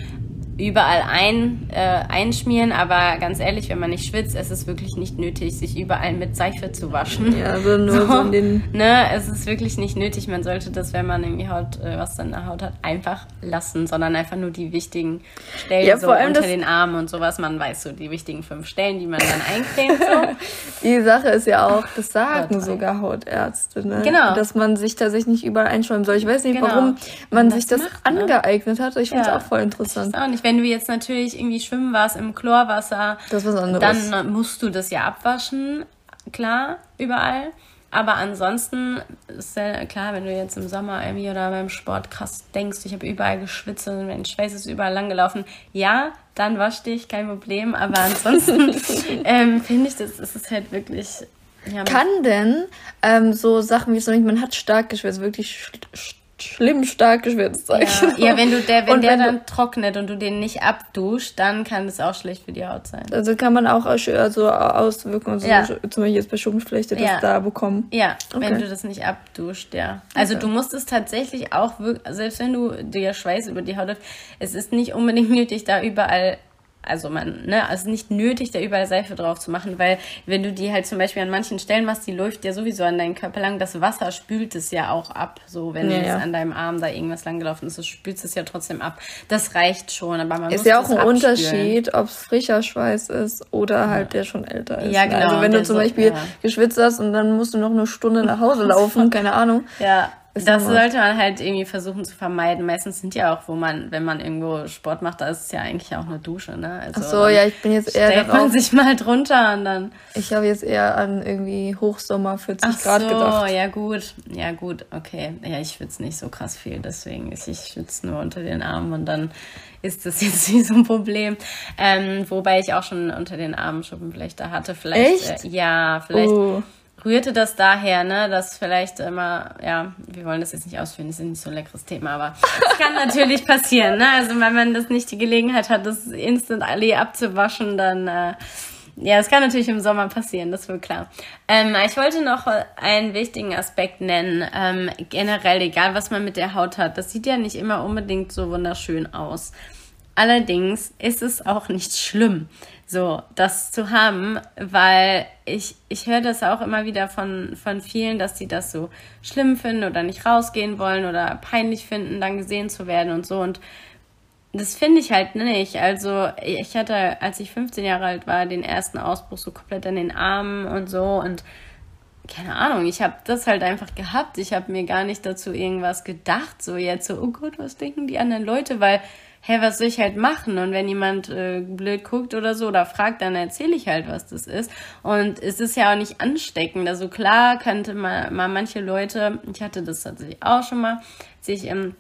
überall ein, äh, einschmieren, aber ganz ehrlich, wenn man nicht schwitzt, ist es wirklich nicht nötig, sich überall mit Seife zu waschen. Ja, also nur so, so in den. Ne, es ist wirklich nicht nötig. Man sollte das, wenn man irgendwie Haut, äh, was dann in der Haut hat, einfach lassen, sondern einfach nur die wichtigen Stellen ja, so unter den Armen und sowas. Man weiß so die wichtigen fünf Stellen, die man dann eincremt. So. die Sache ist ja auch, das sagen sogar Hautärzte, ne? Genau. Dass man sich da sich nicht überall einschäumen soll. Ich weiß nicht, genau. warum man das sich das macht, ne? angeeignet hat. Ich finde es ja. auch voll interessant. Ich auch nicht wenn du jetzt natürlich irgendwie schwimmen warst im Chlorwasser, dann musst du das ja abwaschen, klar, überall. Aber ansonsten ist ja klar, wenn du jetzt im Sommer irgendwie oder beim Sport krass denkst, ich habe überall geschwitzt und mein Schweiß ist überall lang gelaufen, ja, dann wasch dich, kein Problem. Aber ansonsten ähm, finde ich, das, ist halt wirklich ja, Kann denn ähm, so Sachen wie so, man hat stark geschwitzt, wirklich schlimm stark geschwitzt sein. Ja, ja wenn du der, wenn der wenn dann du, trocknet und du den nicht abduscht, dann kann das auch schlecht für die Haut sein. Also kann man auch also Auswirkungen, also ja. zum Beispiel jetzt bei Schuppenflechte, das ja. da bekommen. Ja, okay. wenn du das nicht abduscht, ja. Also okay. du musst es tatsächlich auch wirklich, selbst wenn du dir Schweiß über die Haut hast, es ist nicht unbedingt nötig, da überall also man, ne, also nicht nötig, da überall Seife drauf zu machen, weil wenn du die halt zum Beispiel an manchen Stellen machst, die läuft ja sowieso an deinen Körper lang, das Wasser spült es ja auch ab, so wenn ja, ja. an deinem Arm da irgendwas langgelaufen ist, spült es ja trotzdem ab. Das reicht schon, aber man ist muss ja auch ein abspülen. Unterschied, ob es frischer Schweiß ist oder halt ja. der schon älter ist. Ja, ne? genau. Also wenn du zum Beispiel so, geschwitzt hast und dann musst du noch eine Stunde nach Hause laufen, keine Ahnung. Ja das sollte man halt irgendwie versuchen zu vermeiden. Meistens sind ja auch, wo man, wenn man irgendwo Sport macht, da ist es ja eigentlich auch eine Dusche, ne? Also Ach so, ja, ich bin jetzt eher stellt man sich mal drunter und dann. Ich habe jetzt eher an irgendwie Hochsommer 40 Ach Grad so, gedacht. ja gut, ja gut, okay. Ja, ich schwitze nicht so krass viel, deswegen ist ich schwitze nur unter den Armen und dann ist das jetzt nicht so ein Problem. Ähm, wobei ich auch schon unter den Armen Schuppenflechte hatte. Vielleicht, Echt? Äh, ja, vielleicht. Uh rührte das daher, ne, dass vielleicht immer, ja, wir wollen das jetzt nicht ausführen, das ist nicht so ein leckeres Thema, aber es kann natürlich passieren, ne, also wenn man das nicht die Gelegenheit hat, das Instant Allee abzuwaschen, dann, äh, ja, es kann natürlich im Sommer passieren, das ist wohl klar. Ähm, ich wollte noch einen wichtigen Aspekt nennen. Ähm, generell, egal was man mit der Haut hat, das sieht ja nicht immer unbedingt so wunderschön aus. allerdings ist es auch nicht schlimm, so das zu haben, weil ich, ich höre das auch immer wieder von, von vielen, dass sie das so schlimm finden oder nicht rausgehen wollen oder peinlich finden, dann gesehen zu werden und so. Und das finde ich halt nicht. Also ich hatte, als ich 15 Jahre alt war, den ersten Ausbruch so komplett in den Armen und so und keine Ahnung, ich habe das halt einfach gehabt. Ich habe mir gar nicht dazu irgendwas gedacht, so jetzt so, oh Gott, was denken die anderen Leute, weil hä, was soll ich halt machen? Und wenn jemand äh, blöd guckt oder so oder fragt, dann erzähle ich halt, was das ist. Und es ist ja auch nicht ansteckend. Also klar könnte man mal manche Leute, ich hatte das tatsächlich auch schon mal, sich im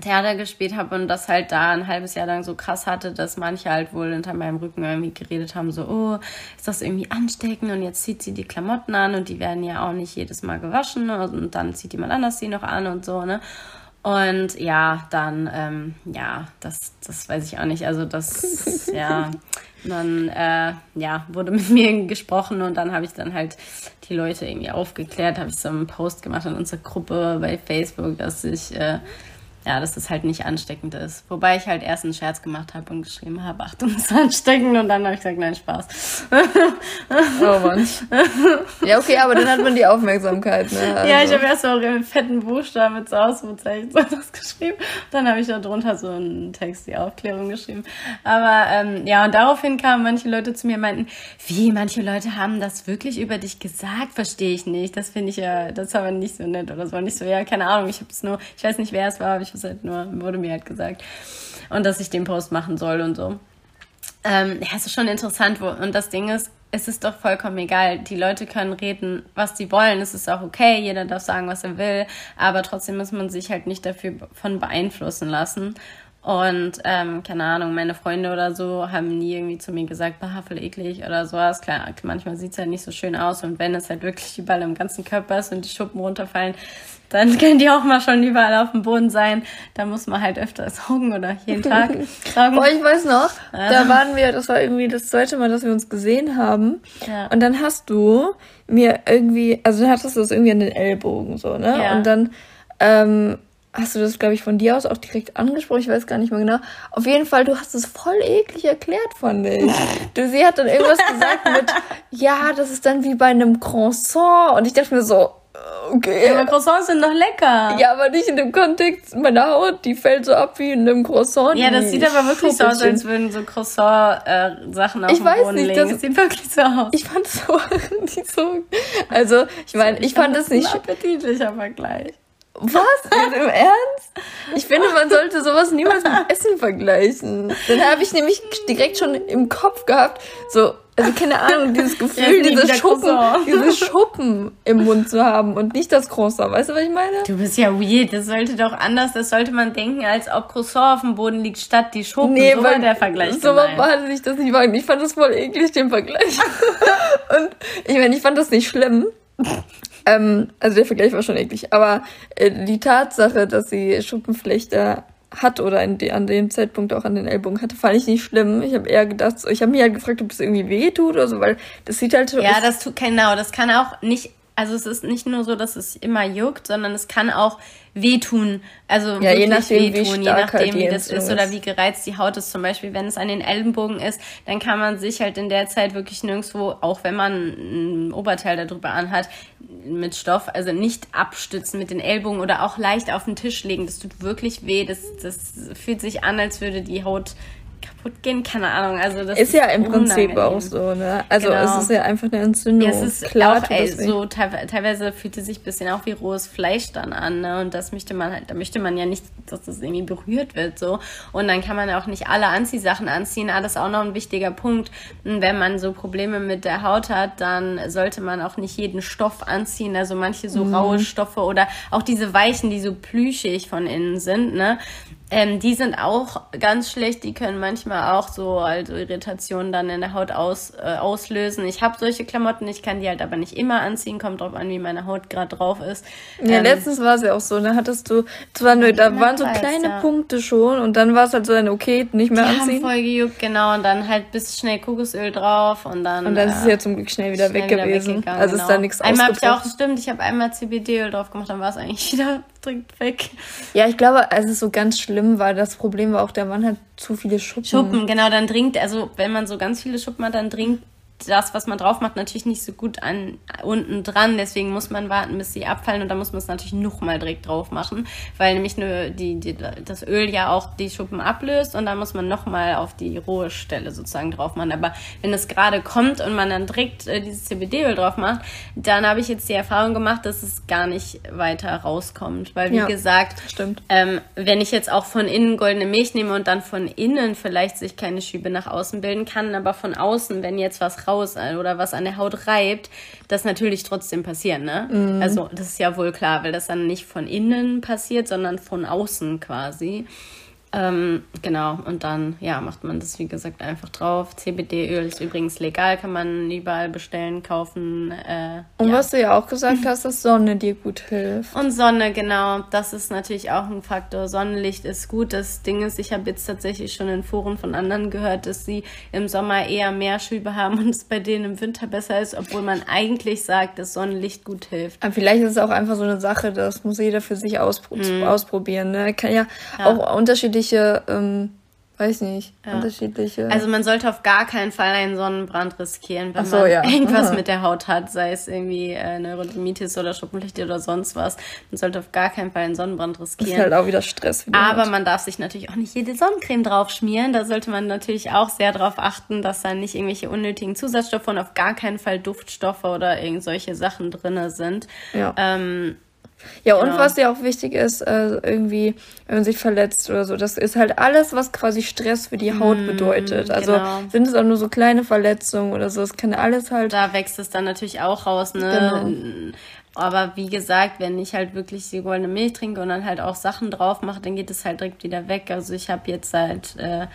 Theater gespielt habe und das halt da ein halbes Jahr lang so krass hatte, dass manche halt wohl hinter meinem Rücken irgendwie geredet haben, so, oh, ist das irgendwie ansteckend und jetzt zieht sie die Klamotten an und die werden ja auch nicht jedes Mal gewaschen und dann zieht jemand anders die noch an und so, ne? Und ja, dann, ähm, ja, das, das weiß ich auch nicht. Also das, ja, dann, äh, ja, wurde mit mir gesprochen und dann habe ich dann halt die Leute irgendwie aufgeklärt, habe ich so einen Post gemacht in unserer Gruppe bei Facebook, dass ich, äh, ja, dass das halt nicht ansteckend ist. Wobei ich halt erst einen Scherz gemacht habe und geschrieben habe, Achtung, es ist ansteckend und dann habe ich gesagt, nein, Spaß. Oh Mann. Ja, okay, aber dann hat man die Aufmerksamkeit, ne? Also. Ja, ich habe erst so im fetten Buchstaben mit so Ausrufezeichen so das geschrieben. Dann habe ich da drunter so einen Text, die Aufklärung geschrieben. Aber ähm, ja, und daraufhin kamen manche Leute zu mir und meinten, wie, manche Leute haben das wirklich über dich gesagt, verstehe ich nicht. Das finde ich ja, das ist aber nicht so nett oder so. Nicht so, ja, keine Ahnung, ich habe es nur, ich weiß nicht, wer es war, aber ich es halt nur, wurde mir halt gesagt. Und dass ich den Post machen soll und so. Ähm, ja, es ist schon interessant. Wo, und das Ding ist, es ist doch vollkommen egal. Die Leute können reden, was sie wollen. Es ist auch okay. Jeder darf sagen, was er will. Aber trotzdem muss man sich halt nicht dafür von beeinflussen lassen. Und, ähm, keine Ahnung, meine Freunde oder so haben nie irgendwie zu mir gesagt, bah, voll eklig oder sowas. Klar, manchmal sieht es halt nicht so schön aus. Und wenn es halt wirklich überall im ganzen Körper ist und die Schuppen runterfallen, dann können die auch mal schon überall auf dem Boden sein. Da muss man halt öfter saugen oder jeden Tag saugen. Boah, ich weiß noch, da waren wir, das war irgendwie das zweite Mal, dass wir uns gesehen haben. Ja. Und dann hast du mir irgendwie, also dann hattest du das irgendwie an den Ellbogen so, ne? Ja. Und dann ähm, hast du das, glaube ich, von dir aus auch direkt angesprochen. Ich weiß gar nicht mehr genau. Auf jeden Fall, du hast es voll eklig erklärt, fand ich. Du, sie hat dann irgendwas gesagt mit, ja, das ist dann wie bei einem Croissant. Und ich dachte mir so, okay. Aber Croissants sind doch lecker. Ja, aber nicht in dem Kontext. Meine Haut, die fällt so ab wie in einem Croissant. Ja, das sieht aber wirklich so aus, als würden so Croissant-Sachen auf Ich dem weiß Boden nicht, liegen. das- Das sieht wirklich so aus. Ich fand es so, so. Also, ich meine, ich fand es nicht. ein appetitlicher Vergleich. Was? Jetzt Im Ernst? Ich finde, man sollte sowas niemals mit Essen vergleichen. Dann habe ich nämlich direkt schon im Kopf gehabt, so, also keine Ahnung, dieses Gefühl, diese Schuppen, diese Schuppen im Mund zu haben und nicht das Croissant. Weißt du, was ich meine? Du bist ja weird. Das sollte doch anders, das sollte man denken, als ob Croissant auf dem Boden liegt, statt die Schuppen. so war der Vergleich So war hatte ich das nicht wagen. Ich fand das voll eklig, den Vergleich. und ich meine, ich fand das nicht schlimm. Ähm, also der Vergleich war schon eklig. Aber äh, die Tatsache, dass sie Schuppenflechte hat oder in de, an dem Zeitpunkt auch an den Ellbogen hatte, fand ich nicht schlimm. Ich habe eher gedacht, ich habe mich halt gefragt, ob es irgendwie weh tut oder so, weil das sieht halt schon. Ja, das tut genau. Das kann auch nicht. Also es ist nicht nur so, dass es immer juckt, sondern es kann auch wehtun. Also Ja, je wirklich nachdem, wehtun, je nachdem, halt die wie das ist oder wie gereizt die Haut ist. Zum Beispiel, wenn es an den Ellenbogen ist, dann kann man sich halt in der Zeit wirklich nirgendwo, auch wenn man ein Oberteil darüber anhat, mit Stoff, also nicht abstützen mit den Ellbogen oder auch leicht auf den Tisch legen. Das tut wirklich weh. Das, das fühlt sich an, als würde die Haut kaputt gehen. Keine Ahnung. Also das ist ja im Prinzip auch so, ne? Also Genau. es ist ja einfach eine Entzündung. Ja, es ist Klar auch ey, so teilwe- teilweise fühlt es sich ein bisschen auch wie rohes Fleisch dann an, ne? Und das möchte man halt, da möchte man ja nicht, dass das irgendwie berührt wird, so. Und dann kann man auch nicht alle Anziehsachen anziehen. Ah, das ist auch noch ein wichtiger Punkt. Wenn man so Probleme mit der Haut hat, dann sollte man auch nicht jeden Stoff anziehen. Also manche so raue Stoffe oder auch diese weichen, die so plüschig von innen sind, ne? Ähm, die sind auch ganz schlecht. Die können manchmal auch so also Irritationen dann in der Haut aus, äh, auslösen. Ich habe solche Klamotten, ich kann die halt aber nicht immer anziehen. Kommt drauf an, wie meine Haut gerade drauf ist. Ja, Ähm, letztens war es ja auch so, da hattest du, zwar nur, da waren so kleine ja. Punkte schon und dann war es halt so ein okay, nicht mehr die haben anziehen. voll gejuckt, genau. Und dann halt bis schnell Kokosöl drauf und dann. Und dann ist es äh, ja zum Glück schnell wieder schnell weg gewesen. also ist genau. da nichts Einmal hab ich auch, stimmt, ich habe einmal CBD-Öl drauf gemacht, dann war es eigentlich wieder dringt weg. Ja, ich glaube, als es so ganz schlimm war, das Problem war auch, der Mann hat zu viele Schuppen. Schuppen, genau, dann dringt, also wenn man so ganz viele Schuppen hat, dann dringt das, was man drauf macht, natürlich nicht so gut an unten dran. Deswegen muss man warten, bis sie abfallen und dann muss man es natürlich nochmal direkt drauf machen, weil nämlich nur die, die, das Öl ja auch die Schuppen ablöst und dann muss man nochmal auf die rohe Stelle sozusagen drauf machen. Aber wenn es gerade kommt und man dann direkt äh, dieses CBD-Öl drauf macht, dann habe ich jetzt die Erfahrung gemacht, dass es gar nicht weiter rauskommt. Weil wie ja, gesagt, stimmt. Ähm, wenn ich jetzt auch von innen goldene Milch nehme und dann von innen vielleicht sich keine Schübe nach außen bilden kann, aber von außen, wenn jetzt was raus oder was an der Haut reibt, das natürlich trotzdem passieren, ne? Mhm. Also das ist ja wohl klar, weil das dann nicht von innen passiert, sondern von außen quasi. Ähm, genau, und dann ja, macht man das wie gesagt einfach drauf. CBD-Öl ist übrigens legal, kann man überall bestellen, kaufen. Äh, und ja. was du ja auch gesagt hast, dass Sonne dir gut hilft. Und Sonne, genau, das ist natürlich auch ein Faktor. Sonnenlicht ist gut. Das Ding ist, ich habe jetzt tatsächlich schon in Foren von anderen gehört, dass sie im Sommer eher mehr Schübe haben und es bei denen im Winter besser ist, obwohl man eigentlich sagt, dass Sonnenlicht gut hilft. Aber vielleicht ist es auch einfach so eine Sache, das muss jeder für sich auspro mhm. ausprobieren. Ne? Kann ja, ja. auch unterschiedlich unterschiedliche, ähm, weiß nicht, ja. unterschiedliche. Also man sollte auf gar keinen Fall einen Sonnenbrand riskieren, wenn so, man ja. irgendwas Aha. mit der Haut hat, sei es irgendwie äh, Neurodermitis oder Schuppenflechte oder sonst was. Man sollte auf gar keinen Fall einen Sonnenbrand riskieren. Das ist halt auch wieder Stress. Aber hat. man darf sich natürlich auch nicht jede Sonnencreme drauf schmieren. Da sollte man natürlich auch sehr darauf achten, dass da nicht irgendwelche unnötigen Zusatzstoffe und auf gar keinen Fall Duftstoffe oder irgend solche Sachen drinne sind. Ja. Ähm, ja, und genau. was ja auch wichtig ist, äh, irgendwie, wenn man sich verletzt oder so, das ist halt alles, was quasi Stress für die Haut mm, bedeutet. Also genau. sind es auch nur so kleine Verletzungen oder so, es kann alles halt. Da wächst es dann natürlich auch raus, ne? Genau. Aber wie gesagt, wenn ich halt wirklich die goldene Milch trinke und dann halt auch Sachen drauf mache, dann geht es halt direkt wieder weg. Also ich habe jetzt seit äh,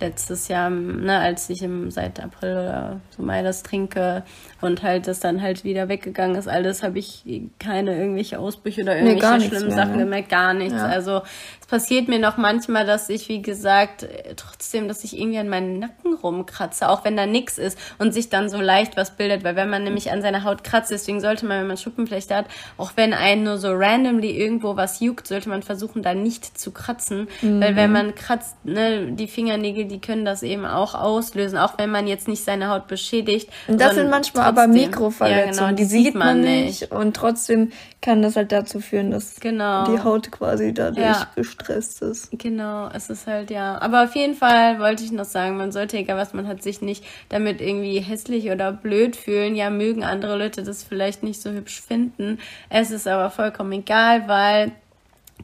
letztes Jahr, ne, als ich im, seit April oder so Mai das trinke und halt das dann halt wieder weggegangen ist, alles habe ich keine irgendwelche Ausbrüche oder irgendwelche nee, schlimmen mehr, Sachen ne? gemerkt, gar nichts. Ja. Also es passiert mir noch manchmal, dass ich, wie gesagt, trotzdem, dass ich irgendwie an meinen Nacken rumkratze, auch wenn da nichts ist und sich dann so leicht was bildet, weil wenn man nämlich an seiner Haut kratzt, deswegen sollte man, wenn man Schuppenflechte hat, auch wenn einen nur so randomly irgendwo was juckt, sollte man versuchen, da nicht zu kratzen, mhm. weil wenn man kratzt, ne, die Fingernägel, die können das eben auch auslösen, auch wenn man jetzt nicht seine Haut beschädigt. Und das sind manchmal trotzdem, aber Mikroverletzungen, ja, genau, die, die sieht man nicht. nicht. Und trotzdem kann das halt dazu führen, dass genau. die Haut quasi dadurch ja. Gestresst ist. Genau, es ist halt ja. Aber auf jeden Fall wollte ich noch sagen, man sollte, egal was man hat, sich nicht damit irgendwie hässlich oder blöd fühlen. Ja, mögen andere Leute das vielleicht nicht so hübsch finden. Es ist aber vollkommen egal, weil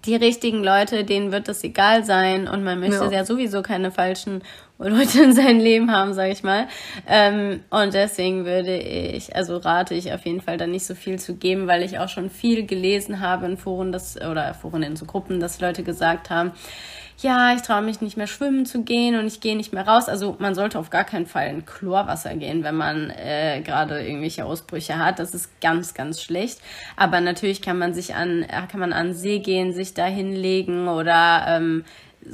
die richtigen Leute, denen wird das egal sein und man möchte ja, ja sowieso keine falschen Leute in seinem Leben haben, sage ich mal. Ähm, und deswegen würde ich, also rate ich auf jeden Fall da nicht so viel zu geben, weil ich auch schon viel gelesen habe in Foren, dass, oder Foren in so Gruppen, dass Leute gesagt haben, ja, ich traue mich nicht mehr schwimmen zu gehen und ich gehe nicht mehr raus. Also man sollte auf gar keinen Fall in Chlorwasser gehen, wenn man äh, gerade irgendwelche Ausbrüche hat. Das ist ganz, ganz schlecht. Aber natürlich kann man sich an, kann man an See gehen, sich da hinlegen oder ähm,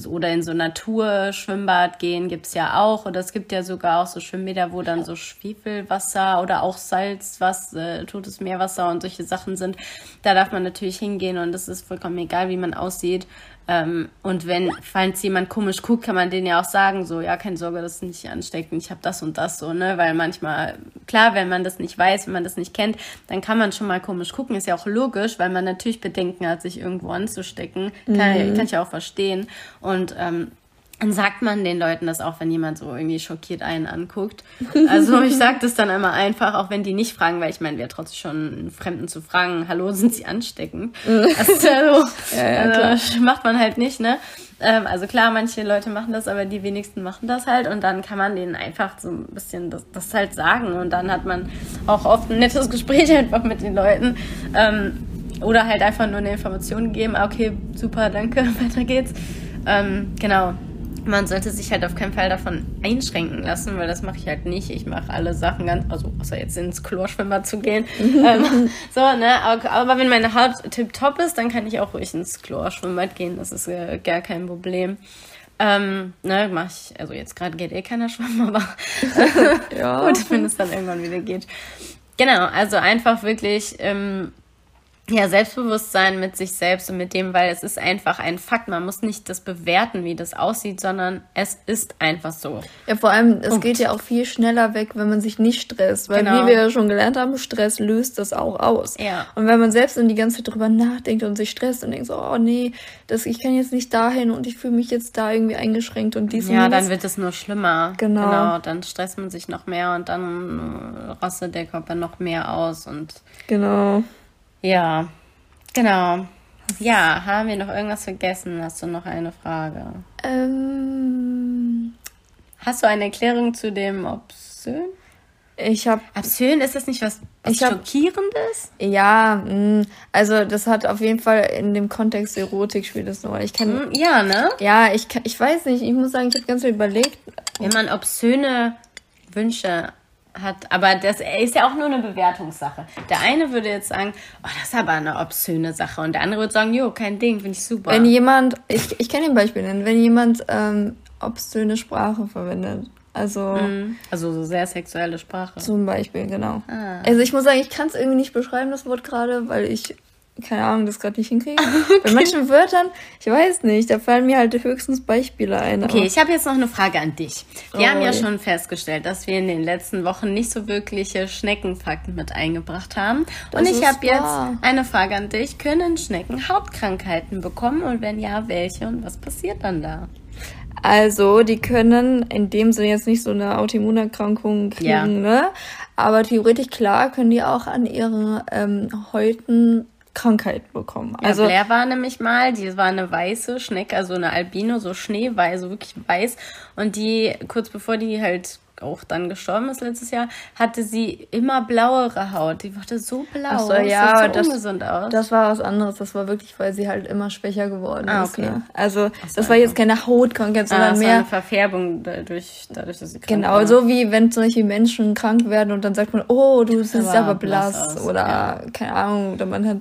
oder in so Naturschwimmbad gehen gibt's ja auch. Oder es gibt ja sogar auch so Schwimmbäder, wo dann so Schwefelwasser oder auch Salzwasser, äh, totes Meerwasser und solche Sachen sind. Da darf man natürlich hingehen und es ist vollkommen egal, wie man aussieht. Ähm, und wenn, falls jemand komisch guckt, kann man denen ja auch sagen, so, ja, keine Sorge, das ist nicht ansteckend, ich habe das und das so, ne? Weil manchmal, klar, wenn man das nicht weiß, wenn man das nicht kennt, dann kann man schon mal komisch gucken, ist ja auch logisch, weil man natürlich Bedenken hat, sich irgendwo anzustecken. Kann, mhm. kann ich auch verstehen. Und ähm, dann sagt man den Leuten das auch, wenn jemand so irgendwie schockiert einen anguckt. Also ich sage das dann immer einfach, auch wenn die nicht fragen, weil ich meine, wäre trotzdem schon einen Fremden zu fragen, hallo, sind sie ansteckend? Also, ja, ja, also macht man halt nicht, ne? Ähm, also klar, manche Leute machen das, aber die wenigsten machen das halt und dann kann man denen einfach so ein bisschen das, das halt sagen und dann hat man auch oft ein nettes Gespräch einfach mit den Leuten. Ähm, oder halt einfach nur eine Information geben, ah, okay, super, danke, weiter geht's. Ähm, genau, man sollte sich halt auf keinen Fall davon einschränken lassen, weil das mache ich halt nicht. Ich mache alle Sachen ganz, also außer jetzt ins Chlorschwimmer zu gehen. ähm, so, ne? Aber, aber, wenn meine Haut tipptopp ist, dann kann ich auch ruhig ins Chlorschwimmbad gehen. Das ist äh, gar kein Problem. Ähm, ne, mach ich, also jetzt gerade geht eh keiner schwimmen, aber ja. gut, wenn es dann irgendwann wieder geht. Genau, also einfach wirklich ähm, ja, Selbstbewusstsein mit sich selbst und mit dem, weil es ist einfach ein Fakt. Man muss nicht das bewerten, wie das aussieht, sondern es ist einfach so. Ja, vor allem, es Punkt. geht ja auch viel schneller weg, wenn man sich nicht stresst. Weil Genau. wie wir ja schon gelernt haben, Stress löst das auch aus. Ja. Und wenn man selbst dann die ganze Zeit drüber nachdenkt und sich stresst und denkt so, oh nee, das, ich kann jetzt nicht dahin und ich fühle mich jetzt da irgendwie eingeschränkt und dies Ja, und dann wird es nur schlimmer. Genau. Genau, dann stresst man sich noch mehr und dann rastet der Körper noch mehr aus und Genau. Ja, genau. Ja, haben wir noch irgendwas vergessen? Hast du noch eine Frage? Ähm, Hast du eine Erklärung zu dem Obszön? ich habe Obszön, ist das nicht was, was Ich hab- Schockierendes? Ja, mh, also das hat auf jeden Fall in dem Kontext Erotik spielt das nur. Ich kann, Hm, Ja, ne? ja, ich ich weiß nicht, ich muss sagen, ich habe ganz viel überlegt. Wenn man obszöne Wünsche hat, aber das ist ja auch nur eine Bewertungssache. Der eine würde jetzt sagen, oh, das ist aber eine obszöne Sache. Und der andere würde sagen, jo, kein Ding, finde ich super. Wenn jemand, ich, ich kann ein Beispiel nennen, wenn jemand ähm, obszöne Sprache verwendet, also Mhm. also so sehr sexuelle Sprache. zum Beispiel, genau. Ah. Also ich muss sagen, ich kann es irgendwie nicht beschreiben, das Wort gerade, weil ich, keine Ahnung, das gerade nicht hinkriege. Bei manchen Wörtern, ich weiß nicht, da fallen mir halt höchstens Beispiele ein. Okay, ich habe jetzt noch eine Frage an dich. Wir Oh haben ja schon festgestellt, dass wir in den letzten Wochen nicht so wirkliche Schneckenfakten mit eingebracht haben. Das und ich habe jetzt eine Frage an dich. Können Schnecken Hautkrankheiten bekommen? Und wenn ja, welche? Und was passiert dann da? Also, die können in dem Sinne jetzt nicht so eine Autoimmunerkrankung kriegen, Ja. ne? Aber theoretisch klar können die auch an ihren ähm, Häuten Krankheiten bekommen. Also Also, Blair war nämlich mal, die war eine weiße Schnecke, also eine Albino, so schneeweiß, so wirklich weiß. Und die, kurz bevor die halt auch dann gestorben ist letztes Jahr, hatte sie immer blauere Haut. Die wurde so blau. Ach so, das ja, so das- ungesund aus. das war was anderes. Das war wirklich, weil sie halt immer schwächer geworden Ah, ist. okay. Ne? Also, so, das war jetzt keine Hautkrankheit, ah, sondern das war mehr eine Verfärbung dadurch, dadurch dass sie krank Genau, war. so wie wenn zum Beispiel Menschen krank werden und dann sagt man, oh, du siehst aber aber blass blass aus, oder ja. keine Ahnung, oder man hat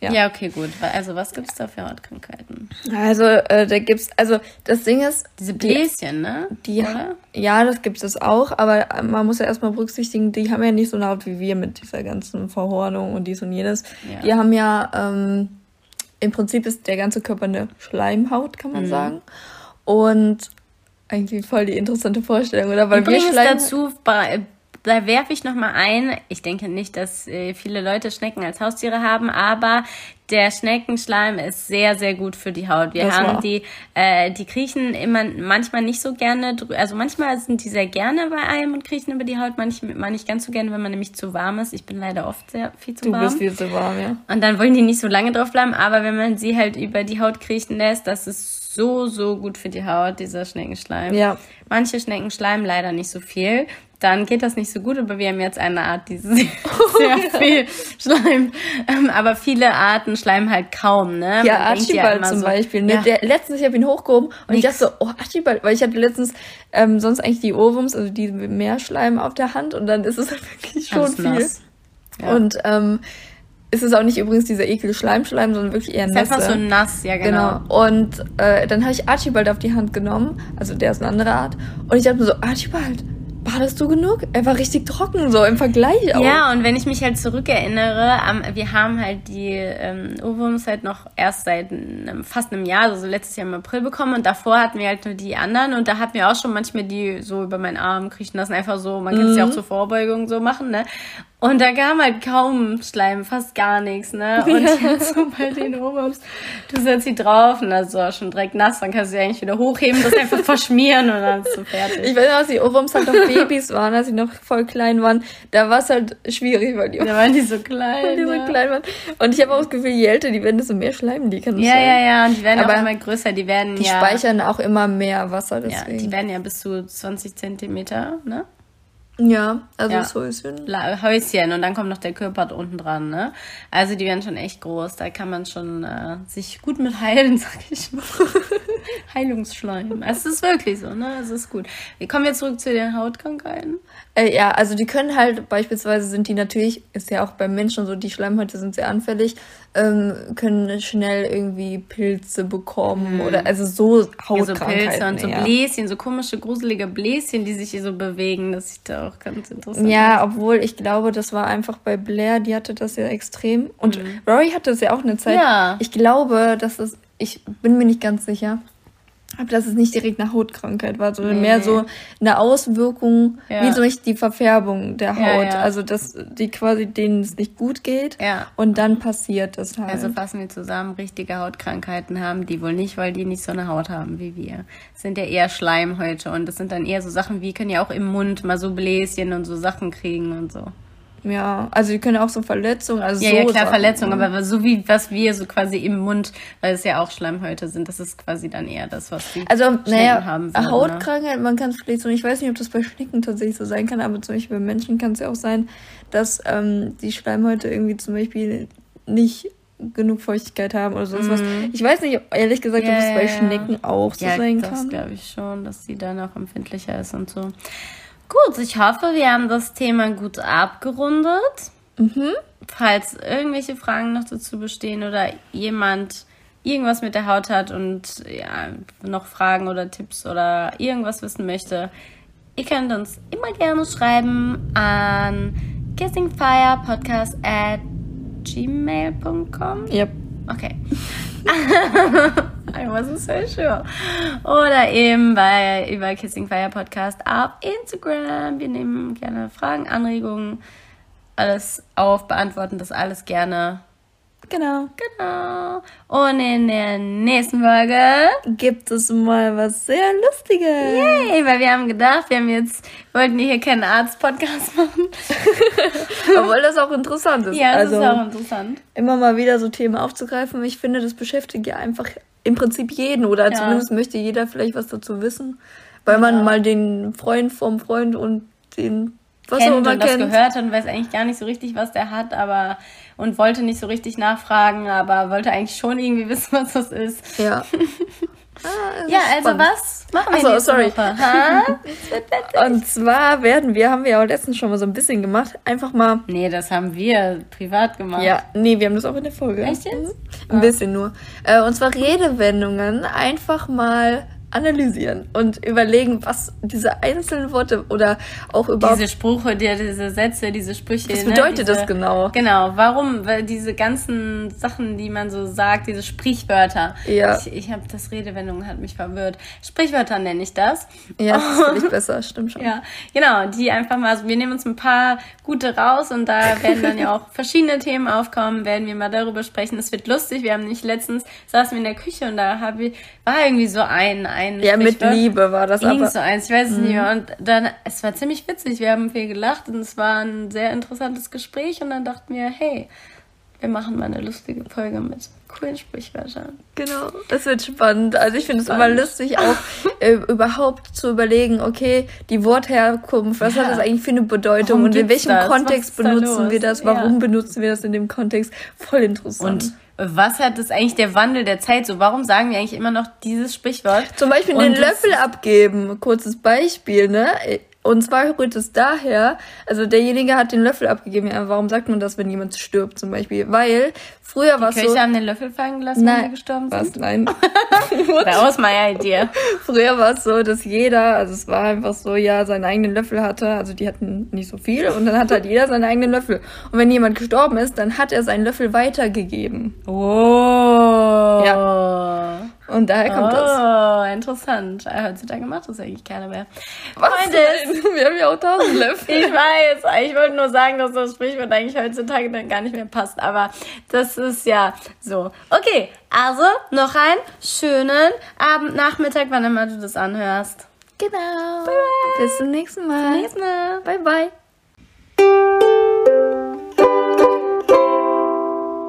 ja. Ja, okay, gut. Also was gibt's da für Hautkrankheiten? Also äh, da gibt's, also das Ding ist, Diese die, Bläschen, ne? die Oder? ja, das gibt es auch, aber äh, man muss ja erstmal berücksichtigen, die haben ja nicht so eine Haut wie wir mit dieser ganzen Verhornung und dies und jenes. Ja. Die haben ja, ähm, im Prinzip ist der ganze Körper eine Schleimhaut, kann man Mhm. sagen. Und eigentlich voll die interessante Vorstellung, oder? Weil Übrigens wir Schleim dazu, bei- da werfe ich noch mal ein, ich denke nicht, dass äh, viele Leute Schnecken als Haustiere haben, aber der Schneckenschleim ist sehr, sehr gut für die Haut. Wir Das haben war. die, äh, die kriechen immer manchmal nicht so gerne, also manchmal sind die sehr gerne bei einem und kriechen über die Haut, manchmal nicht ganz so gerne, wenn man nämlich zu warm ist. Ich bin leider oft sehr viel zu Du warm. bist viel zu warm, ja. Und dann wollen die nicht so lange drauf bleiben, aber wenn man sie halt über die Haut kriechen lässt, das ist so, so gut für die Haut, dieser Schneckenschleim. Ja. Manche Schnecken schleimen leider nicht so viel. Dann geht das nicht so gut, aber wir haben jetzt eine Art, die sehr, sehr viel schleimt. Ähm, aber viele Arten schleimen halt kaum, ne? Ja, Man denkt Archibald immer zum so, Beispiel. Ne? Ja, Der, letztens, ich habe ihn hochgehoben und ich Nix. dachte so, oh, Archibald, weil ich hatte letztens ähm, sonst eigentlich die Ohrwurms, also die Meerschleim auf der Hand und dann ist es halt wirklich schon alles viel. nass. Ja. Und ähm, es ist auch nicht übrigens dieser ekel Schleimschleim, sondern wirklich eher Nässe. einfach so nass, ja genau. Genau. Und äh, dann habe ich Archibald auf die Hand genommen, also der ist eine andere Art. Und ich dachte mir so, Archibald, badest du genug? Er war richtig trocken, so im Vergleich auch. Ja, und wenn ich mich halt zurückerinnere, wir haben halt die ähm, Ohrwurms halt noch erst seit einem, fast einem Jahr, also so letztes Jahr im April bekommen und davor hatten wir halt nur die anderen und da hatten wir auch schon manchmal die so über meinen Arm kriechen lassen, einfach so, man kann es ja auch zur Vorbeugung so machen, ne? Und da kam halt kaum Schleim, fast gar nichts, ne? Und jetzt so bei den Ohrwurms, du setzt sie drauf und das auch schon direkt nass, dann kannst du sie eigentlich wieder hochheben, das einfach verschmieren und dann ist du fertig. Ich weiß noch, als die Ohrwurms halt noch Babys waren, als sie noch voll klein waren, da war es halt schwierig, weil die, Da waren die so klein. weil die so ja. klein waren. Und ich habe auch das Gefühl, je älter die werden, desto mehr schleimen die, kann das Ja, sein? ja, ja, und die werden Aber auch immer größer. Die werden Die ja, speichern auch immer mehr Wasser, ja, deswegen. die werden ja bis zu 20 Zentimeter, ne? Ja, also Ja. ist es. La- Häuschen und dann kommt noch der Körper unten dran, ne? Also die werden schon echt groß. Da kann man schon äh, sich gut mit heilen, sag ich mal. Heilungsschleim. Es ist wirklich so, ne? Es ist gut. Wir kommen jetzt zurück zu den Hautkrankheiten. Äh, ja, also die können halt, beispielsweise sind die natürlich, ist ja auch beim Menschen so, die Schleimhäute sind sehr anfällig, ähm, können schnell irgendwie Pilze bekommen oder also so Ja, so Hautkrankheiten. Pilze und so ja. Bläschen, so komische, gruselige Bläschen, die sich hier so bewegen. Das sieht da auch ganz interessant Ja, obwohl ich glaube, das war einfach bei Blair, die hatte das ja extrem. Und Rory hatte das ja auch eine Zeit. Mhm. Ja. Ich glaube, dass es, ich bin mir nicht ganz sicher, aber dass es nicht direkt eine Hautkrankheit war, sondern Nee, mehr so eine Auswirkung, Ja. wie zum Beispiel die Verfärbung der Haut. Ja, ja. Also, dass die quasi denen es nicht gut geht. Ja. Und dann passiert es halt. Also fassen wir zusammen, richtige Hautkrankheiten haben die wohl nicht, weil die nicht so eine Haut haben wie wir. Das sind ja eher Schleimhäute und das sind dann eher so Sachen wie, können ja auch im Mund mal so Bläschen und so Sachen kriegen und so. Ja, also die können auch so Verletzungen, also Ja, so ja, klar, Verletzungen, ne? aber so wie was wir so quasi im Mund, weil es ja auch Schleimhäute sind, das ist quasi dann eher das, was die Also, naja, haben ne? Hautkrankheit, man kann es vielleicht so, ich weiß nicht, ob das bei Schnecken tatsächlich so sein kann, aber zum Beispiel bei Menschen kann es ja auch sein, dass ähm, die Schleimhäute irgendwie zum Beispiel nicht genug Feuchtigkeit haben oder so was. Ich weiß nicht, ehrlich gesagt. Ja, ob es bei. Schnecken auch so Ja, sein das kann. glaube ich schon, dass sie dann auch empfindlicher ist und so. Gut, ich hoffe, wir haben das Thema gut abgerundet. Mhm. Falls irgendwelche Fragen noch dazu bestehen oder jemand irgendwas mit der Haut hat und ja, noch Fragen oder Tipps oder irgendwas wissen möchte, ihr könnt uns immer gerne schreiben an kissingfirepodcast at gmail.com. Yep. Okay. I wasn't so sure. Oder eben bei über Kissing Fire Podcast auf Instagram. Wir nehmen gerne Fragen, Anregungen, alles auf, beantworten das alles gerne. Genau. Genau. Und in der nächsten Folge, Gibt es mal was sehr Lustiges. hey, weil wir haben gedacht, wir haben jetzt, wir wollten hier keinen Arzt-Podcast machen. Obwohl das auch interessant ist. Ja, das also ist auch interessant. immer mal wieder so Themen aufzugreifen. Ich finde, das beschäftigt ja einfach im Prinzip jeden oder Ja. zumindest möchte jeder vielleicht was dazu wissen, weil man mal den Freund vom Freund und den was auch kennt immer und das kennt. gehört hat und weiß eigentlich gar nicht so richtig, was der hat, aber und wollte nicht so richtig nachfragen, aber wollte eigentlich schon irgendwie wissen, was das ist. Ja. Ah, Ja, also was machen wir Ach so, nächste sorry. Und zwar werden wir, haben wir ja auch letztens schon mal so ein bisschen gemacht, einfach mal. nee, das haben wir privat gemacht. Ja, nee, wir haben das auch in der Folge. Echt jetzt? Ein bisschen nur. Äh, und zwar Redewendungen einfach mal analysieren und überlegen, was diese einzelnen Worte oder auch überhaupt. Diese Sprüche, die, diese Sätze, diese Sprüche. Was ne, bedeutet diese, das genau? Genau, warum? Weil diese ganzen Sachen, die man so sagt, diese Sprichwörter. Ja. Ich, ich habe das Redewendung hat mich verwirrt. Sprichwörter nenne ich das. ja, das ist völlig besser, stimmt schon. Ja, genau, die einfach mal, also wir nehmen uns ein paar gute raus und da werden dann ja auch verschiedene Themen aufkommen, werden wir mal darüber sprechen. Es wird lustig, wir haben nicht letztens, saßen wir in der Küche und da hab ich, war irgendwie so ein, ein Ja, mit. Liebe war das Irgend aber. Mhm. so eins, ich weiß es nicht mehr. Und dann, es war ziemlich witzig, wir haben viel gelacht und es war ein sehr interessantes Gespräch und dann dachten wir, hey, wir machen mal eine lustige Folge mit coolen Sprichwörtern. Genau, es wird spannend. Also ich finde es immer lustig, auch äh, überhaupt zu überlegen, okay, die Wortherkunft, was Ja. hat das eigentlich für eine Bedeutung Warum und in welchem das? Kontext da benutzen los? wir das? Ja. Warum benutzen wir das in dem Kontext? Voll interessant. Und was hat das eigentlich der Wandel der Zeit so? Warum sagen wir eigentlich immer noch dieses Sprichwort? Zum Beispiel Und den Löffel abgeben. Kurzes Beispiel, ne? Und zwar rührt es daher, also derjenige hat den Löffel abgegeben. Ja, warum sagt man das, wenn jemand stirbt zum Beispiel? Weil früher war es Köche so. haben den Löffel fallen gelassen, wenn sie Nein, gestorben was? sind? Nein. Bei Ausmeier-Idee. Früher war es so, dass jeder, also es war einfach so, ja, seinen eigenen Löffel hatte. Also die hatten nicht so viel und dann hat halt jeder seinen eigenen Löffel. Und wenn jemand gestorben ist, dann hat er seinen Löffel weitergegeben. Oh. Ja. Und daher kommt das. Oh, interessant. Äh, Heutzutage macht das eigentlich keiner mehr. Was Freunde, denn? Wir haben ja auch tausend Löffel. Ich weiß, ich wollte nur sagen, dass das Sprichwort eigentlich heutzutage dann gar nicht mehr passt, aber das ist ja so. Okay, also noch einen schönen Abend, Nachmittag, wann immer du das anhörst. Genau. Bis zum nächsten Mal. Nächstes Mal. Bye, bye.